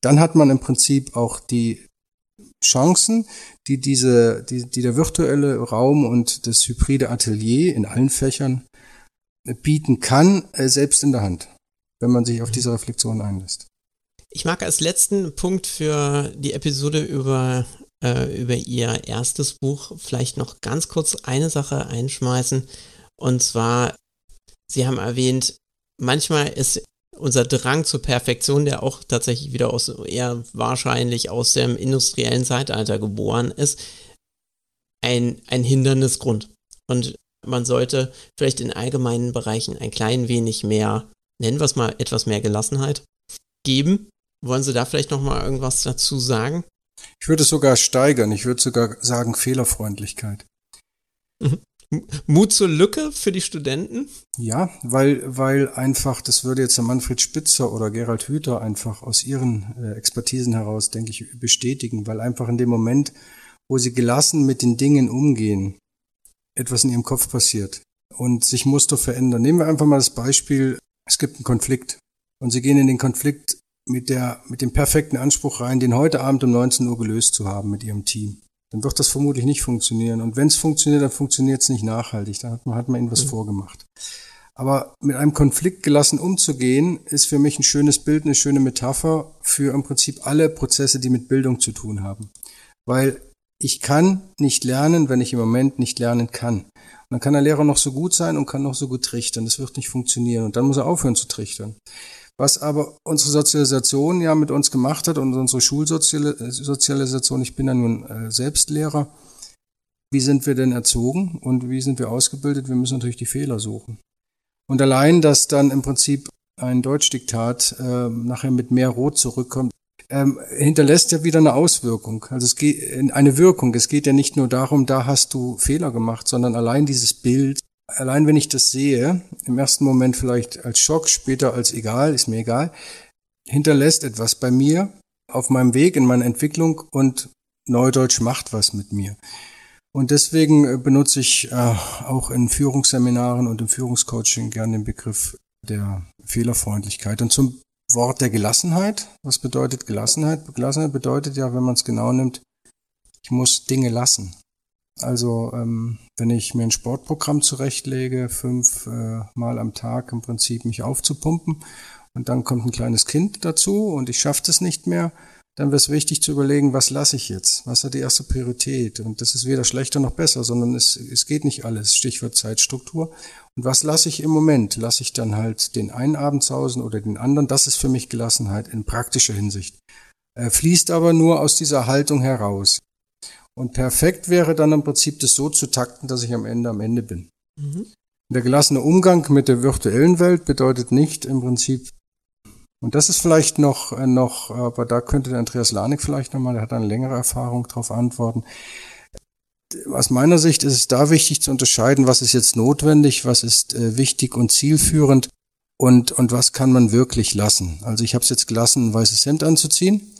S3: Dann hat man im Prinzip auch die Chancen, die diese, die, die der virtuelle Raum und das hybride Atelier in allen Fächern bieten kann, äh, selbst in der Hand, wenn man sich auf diese Reflexion einlässt.
S1: Ich mag als letzten Punkt für die Episode über äh, über ihr erstes Buch vielleicht noch ganz kurz eine Sache einschmeißen. Und zwar, Sie haben erwähnt, manchmal ist unser Drang zur Perfektion, der auch tatsächlich wieder aus eher wahrscheinlich aus dem industriellen Zeitalter geboren ist, ein, ein Hindernisgrund. Und man sollte vielleicht in allgemeinen Bereichen ein klein wenig mehr, nennen wir es mal etwas mehr Gelassenheit geben. Wollen Sie da vielleicht noch mal irgendwas dazu sagen?
S3: Ich würde es sogar steigern. Ich würde sogar sagen Fehlerfreundlichkeit.
S1: Mhm. Mut zur Lücke für die Studenten?
S3: Ja, weil, weil einfach, das würde jetzt der Manfred Spitzer oder Gerald Hüther einfach aus ihren äh, Expertisen heraus, denke ich, bestätigen, weil einfach in dem Moment, wo sie gelassen mit den Dingen umgehen, etwas in ihrem Kopf passiert und sich Muster verändern. Nehmen wir einfach mal das Beispiel, es gibt einen Konflikt und sie gehen in den Konflikt mit, der, mit dem perfekten Anspruch rein, den heute Abend um 19 Uhr gelöst zu haben mit ihrem Team. Dann wird das vermutlich nicht funktionieren. Und wenn es funktioniert, dann funktioniert es nicht nachhaltig. Dann hat man, hat man ihnen was mhm. vorgemacht. Aber mit einem Konflikt gelassen umzugehen, ist für mich ein schönes Bild, eine schöne Metapher für im Prinzip alle Prozesse, die mit Bildung zu tun haben. Weil ich kann nicht lernen, wenn ich im Moment nicht lernen kann. Und dann kann der Lehrer noch so gut sein und kann noch so gut trichtern. Das wird nicht funktionieren. Und dann muss er aufhören zu trichtern. Was aber unsere Sozialisation ja mit uns gemacht hat und unsere Schulsozialisation, ich bin ja nun äh, selbst Lehrer, wie sind wir denn erzogen und wie sind wir ausgebildet? Wir müssen natürlich die Fehler suchen. Und allein, dass dann im Prinzip ein Deutschdiktat äh, nachher mit mehr Rot zurückkommt, ähm, hinterlässt ja wieder eine Auswirkung. Also es geht eine Wirkung. Es geht ja nicht nur darum, da hast du Fehler gemacht, sondern allein dieses Bild allein wenn ich das sehe, im ersten Moment vielleicht als Schock, später als egal, ist mir egal, hinterlässt etwas bei mir auf meinem Weg in meiner Entwicklung und Neudeutsch macht was mit mir. Und deswegen äh, benutze ich äh, auch in Führungsseminaren und im Führungscoaching gerne den Begriff der Fehlerfreundlichkeit. Und zum Wort der Gelassenheit. Was bedeutet Gelassenheit? Gelassenheit bedeutet ja, wenn man es genau nimmt, ich muss Dinge lassen. Also ähm, wenn ich mir ein Sportprogramm zurechtlege, fünf äh, am Tag im Prinzip mich aufzupumpen und dann kommt ein kleines Kind dazu und ich schaffe das nicht mehr, dann wäre es wichtig zu überlegen, was lasse ich jetzt? Was hat die erste Priorität? Und das ist weder schlechter noch besser, sondern es, es geht nicht alles. Stichwort Zeitstruktur. Und was lasse ich im Moment? Lasse ich dann halt den einen Abend sausen oder den anderen? Das ist für mich Gelassenheit in praktischer Hinsicht. Er fließt aber nur aus dieser Haltung heraus. Und perfekt wäre dann im Prinzip das so zu takten, dass ich am Ende am Ende bin. Mhm. Der gelassene Umgang mit der virtuellen Welt bedeutet nicht im Prinzip und das ist vielleicht noch, äh, noch, aber da könnte der Andreas Lanik vielleicht nochmal, der hat eine längere Erfahrung darauf antworten. Aus meiner Sicht ist es da wichtig zu unterscheiden, was ist jetzt notwendig, was ist äh, wichtig und zielführend und, und was kann man wirklich lassen. Also ich habe es jetzt gelassen, ein weißes Hemd anzuziehen,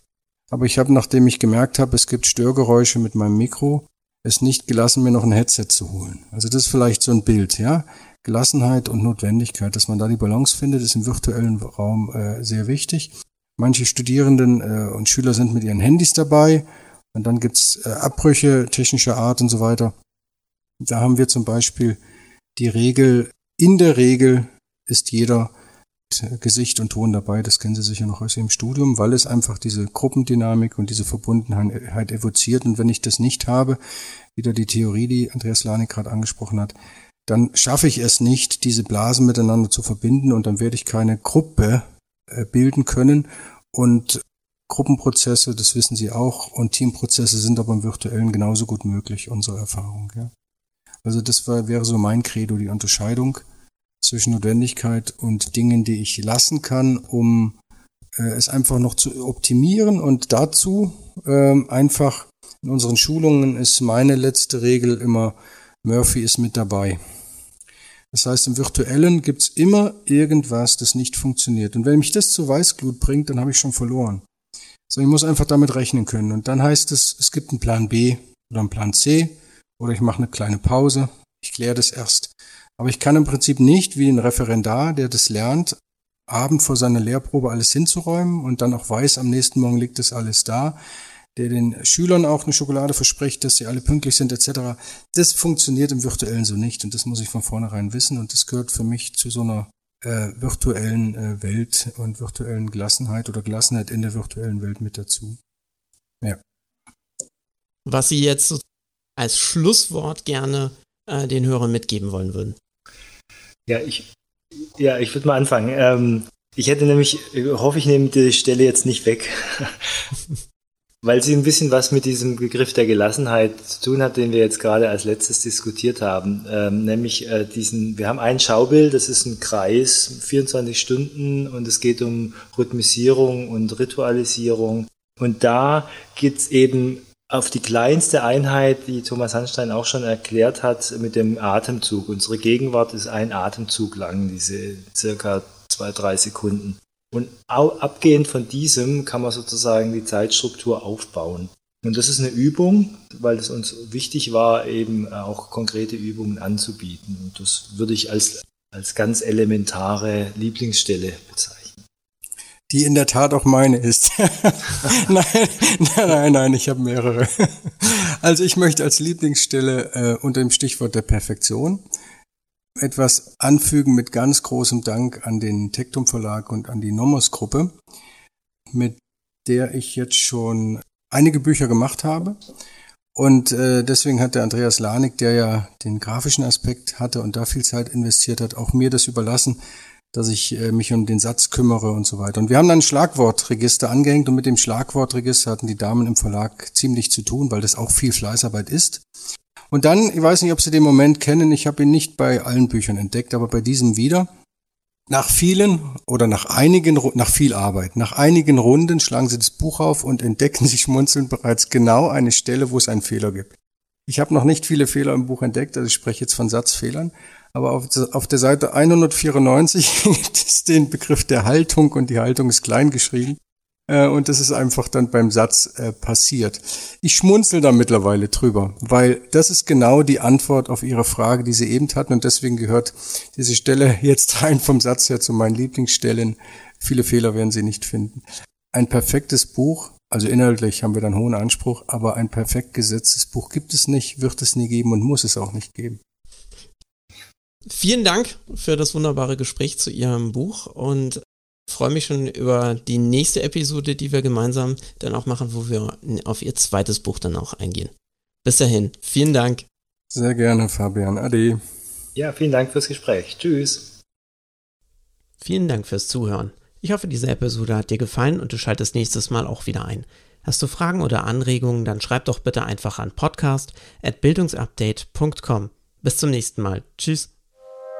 S3: aber ich habe, nachdem ich gemerkt habe, es gibt Störgeräusche mit meinem Mikro, es nicht gelassen, mir noch ein Headset zu holen. Also das ist vielleicht so ein Bild, ja. Gelassenheit und Notwendigkeit, dass man da die Balance findet, ist im virtuellen Raum äh, sehr wichtig. Manche Studierenden äh, und Schüler sind mit ihren Handys dabei und dann gibt's äh, Abbrüche technischer Art und so weiter. Da haben wir zum Beispiel die Regel, in der Regel ist jeder Gesicht und Ton dabei, das kennen Sie sicher noch aus Ihrem Studium, weil es einfach diese Gruppendynamik und diese Verbundenheit evoziert. Und wenn ich das nicht habe, wieder die Theorie, die Andreas Lanik gerade angesprochen hat, dann schaffe ich es nicht, diese Blasen miteinander zu verbinden und dann werde ich keine Gruppe äh, bilden können. Und Gruppenprozesse, das wissen Sie auch, und Teamprozesse sind aber im virtuellen genauso gut möglich, unsere Erfahrung. Ja. Also das war, wäre so mein Credo, die Unterscheidung zwischen Notwendigkeit und Dingen, die ich lassen kann, um äh, es einfach noch zu optimieren. Und dazu ähm, einfach in unseren Schulungen ist meine letzte Regel immer, Murphy ist mit dabei. Das heißt, im Virtuellen gibt's immer irgendwas, das nicht funktioniert. Und wenn mich das zu Weißglut bringt, dann habe ich schon verloren. So, ich muss einfach damit rechnen können. Und dann heißt es, es gibt einen Plan B oder einen Plan C oder ich mache eine kleine Pause. Ich kläre das erst. Aber ich kann im Prinzip nicht wie ein Referendar, der das lernt, Abend vor seiner Lehrprobe alles hinzuräumen und dann auch weiß, am nächsten Morgen liegt das alles da der den Schülern auch eine Schokolade verspricht, dass sie alle pünktlich sind etc. Das funktioniert im virtuellen so nicht und das muss ich von vornherein wissen und das gehört für mich zu so einer äh, virtuellen äh, Welt und virtuellen Gelassenheit oder Gelassenheit in der virtuellen Welt mit dazu. Ja.
S1: Was Sie jetzt als Schlusswort gerne äh, den Hörern mitgeben wollen würden.
S2: Ja, ich, ja, ich würde mal anfangen. Ähm, ich hätte nämlich, hoffe ich nehme die Stelle jetzt nicht weg. weil sie ein bisschen was mit diesem Begriff der Gelassenheit zu tun hat, den wir jetzt gerade als letztes diskutiert haben. Ähm, nämlich äh, diesen, wir haben ein Schaubild, das ist ein Kreis, 24 Stunden und es geht um Rhythmisierung und Ritualisierung. Und da geht's eben auf die kleinste Einheit, die Thomas Hanstein auch schon erklärt hat, mit dem Atemzug. Unsere Gegenwart ist ein Atemzug lang, diese circa zwei, drei Sekunden. Und abgehend von diesem kann man sozusagen die Zeitstruktur aufbauen. Und das ist eine Übung, weil es uns wichtig war, eben auch konkrete Übungen anzubieten. Und das würde ich als, als ganz elementare Lieblingsstelle bezeichnen.
S3: Die in der Tat auch meine ist. nein, nein, nein, nein, ich habe mehrere. Also ich möchte als Lieblingsstelle äh, unter dem Stichwort der Perfektion etwas anfügen mit ganz großem Dank an den Tektum Verlag und an die Nomos Gruppe, mit der ich jetzt schon einige Bücher gemacht habe. Und äh, deswegen hat der Andreas Lanik, der ja den grafischen Aspekt hatte und da viel Zeit investiert hat, auch mir das überlassen, dass ich äh, mich um den Satz kümmere und so weiter. Und wir haben dann ein Schlagwortregister angehängt und mit dem Schlagwortregister hatten die Damen im Verlag ziemlich zu tun, weil das auch viel Fleißarbeit ist. Und dann, ich weiß nicht, ob Sie den Moment kennen, ich habe ihn nicht bei allen Büchern entdeckt, aber bei diesem wieder. Nach vielen oder nach einigen, nach viel Arbeit, nach einigen Runden schlagen Sie das Buch auf und entdecken Sie schmunzelnd bereits genau eine Stelle, wo es einen Fehler gibt. Ich habe noch nicht viele Fehler im Buch entdeckt, also ich spreche jetzt von Satzfehlern, aber auf, auf der Seite 194 gibt es den Begriff der Haltung und die Haltung ist klein geschrieben. Äh, und das ist einfach dann beim Satz äh, passiert. Ich schmunzel da mittlerweile drüber, weil das ist genau die Antwort auf Ihre Frage, die Sie eben hatten. Und deswegen gehört diese Stelle jetzt rein vom Satz her zu meinen Lieblingsstellen. Viele Fehler werden Sie nicht finden. Ein perfektes Buch, also inhaltlich haben wir dann hohen Anspruch, aber ein perfekt gesetztes Buch gibt es nicht, wird es nie geben und muss es auch nicht geben.
S1: Vielen Dank für das wunderbare Gespräch zu Ihrem Buch und
S4: freue mich schon über die nächste Episode, die wir gemeinsam dann auch machen, wo wir auf ihr zweites Buch dann auch eingehen. Bis dahin, vielen Dank.
S3: Sehr gerne, Fabian. Ade.
S2: Ja, vielen Dank fürs Gespräch. Tschüss.
S4: Vielen Dank fürs Zuhören. Ich hoffe, diese Episode hat dir gefallen und du schaltest nächstes Mal auch wieder ein. Hast du Fragen oder Anregungen, dann schreib doch bitte einfach an podcast@bildungsupdate.com. Bis zum nächsten Mal. Tschüss.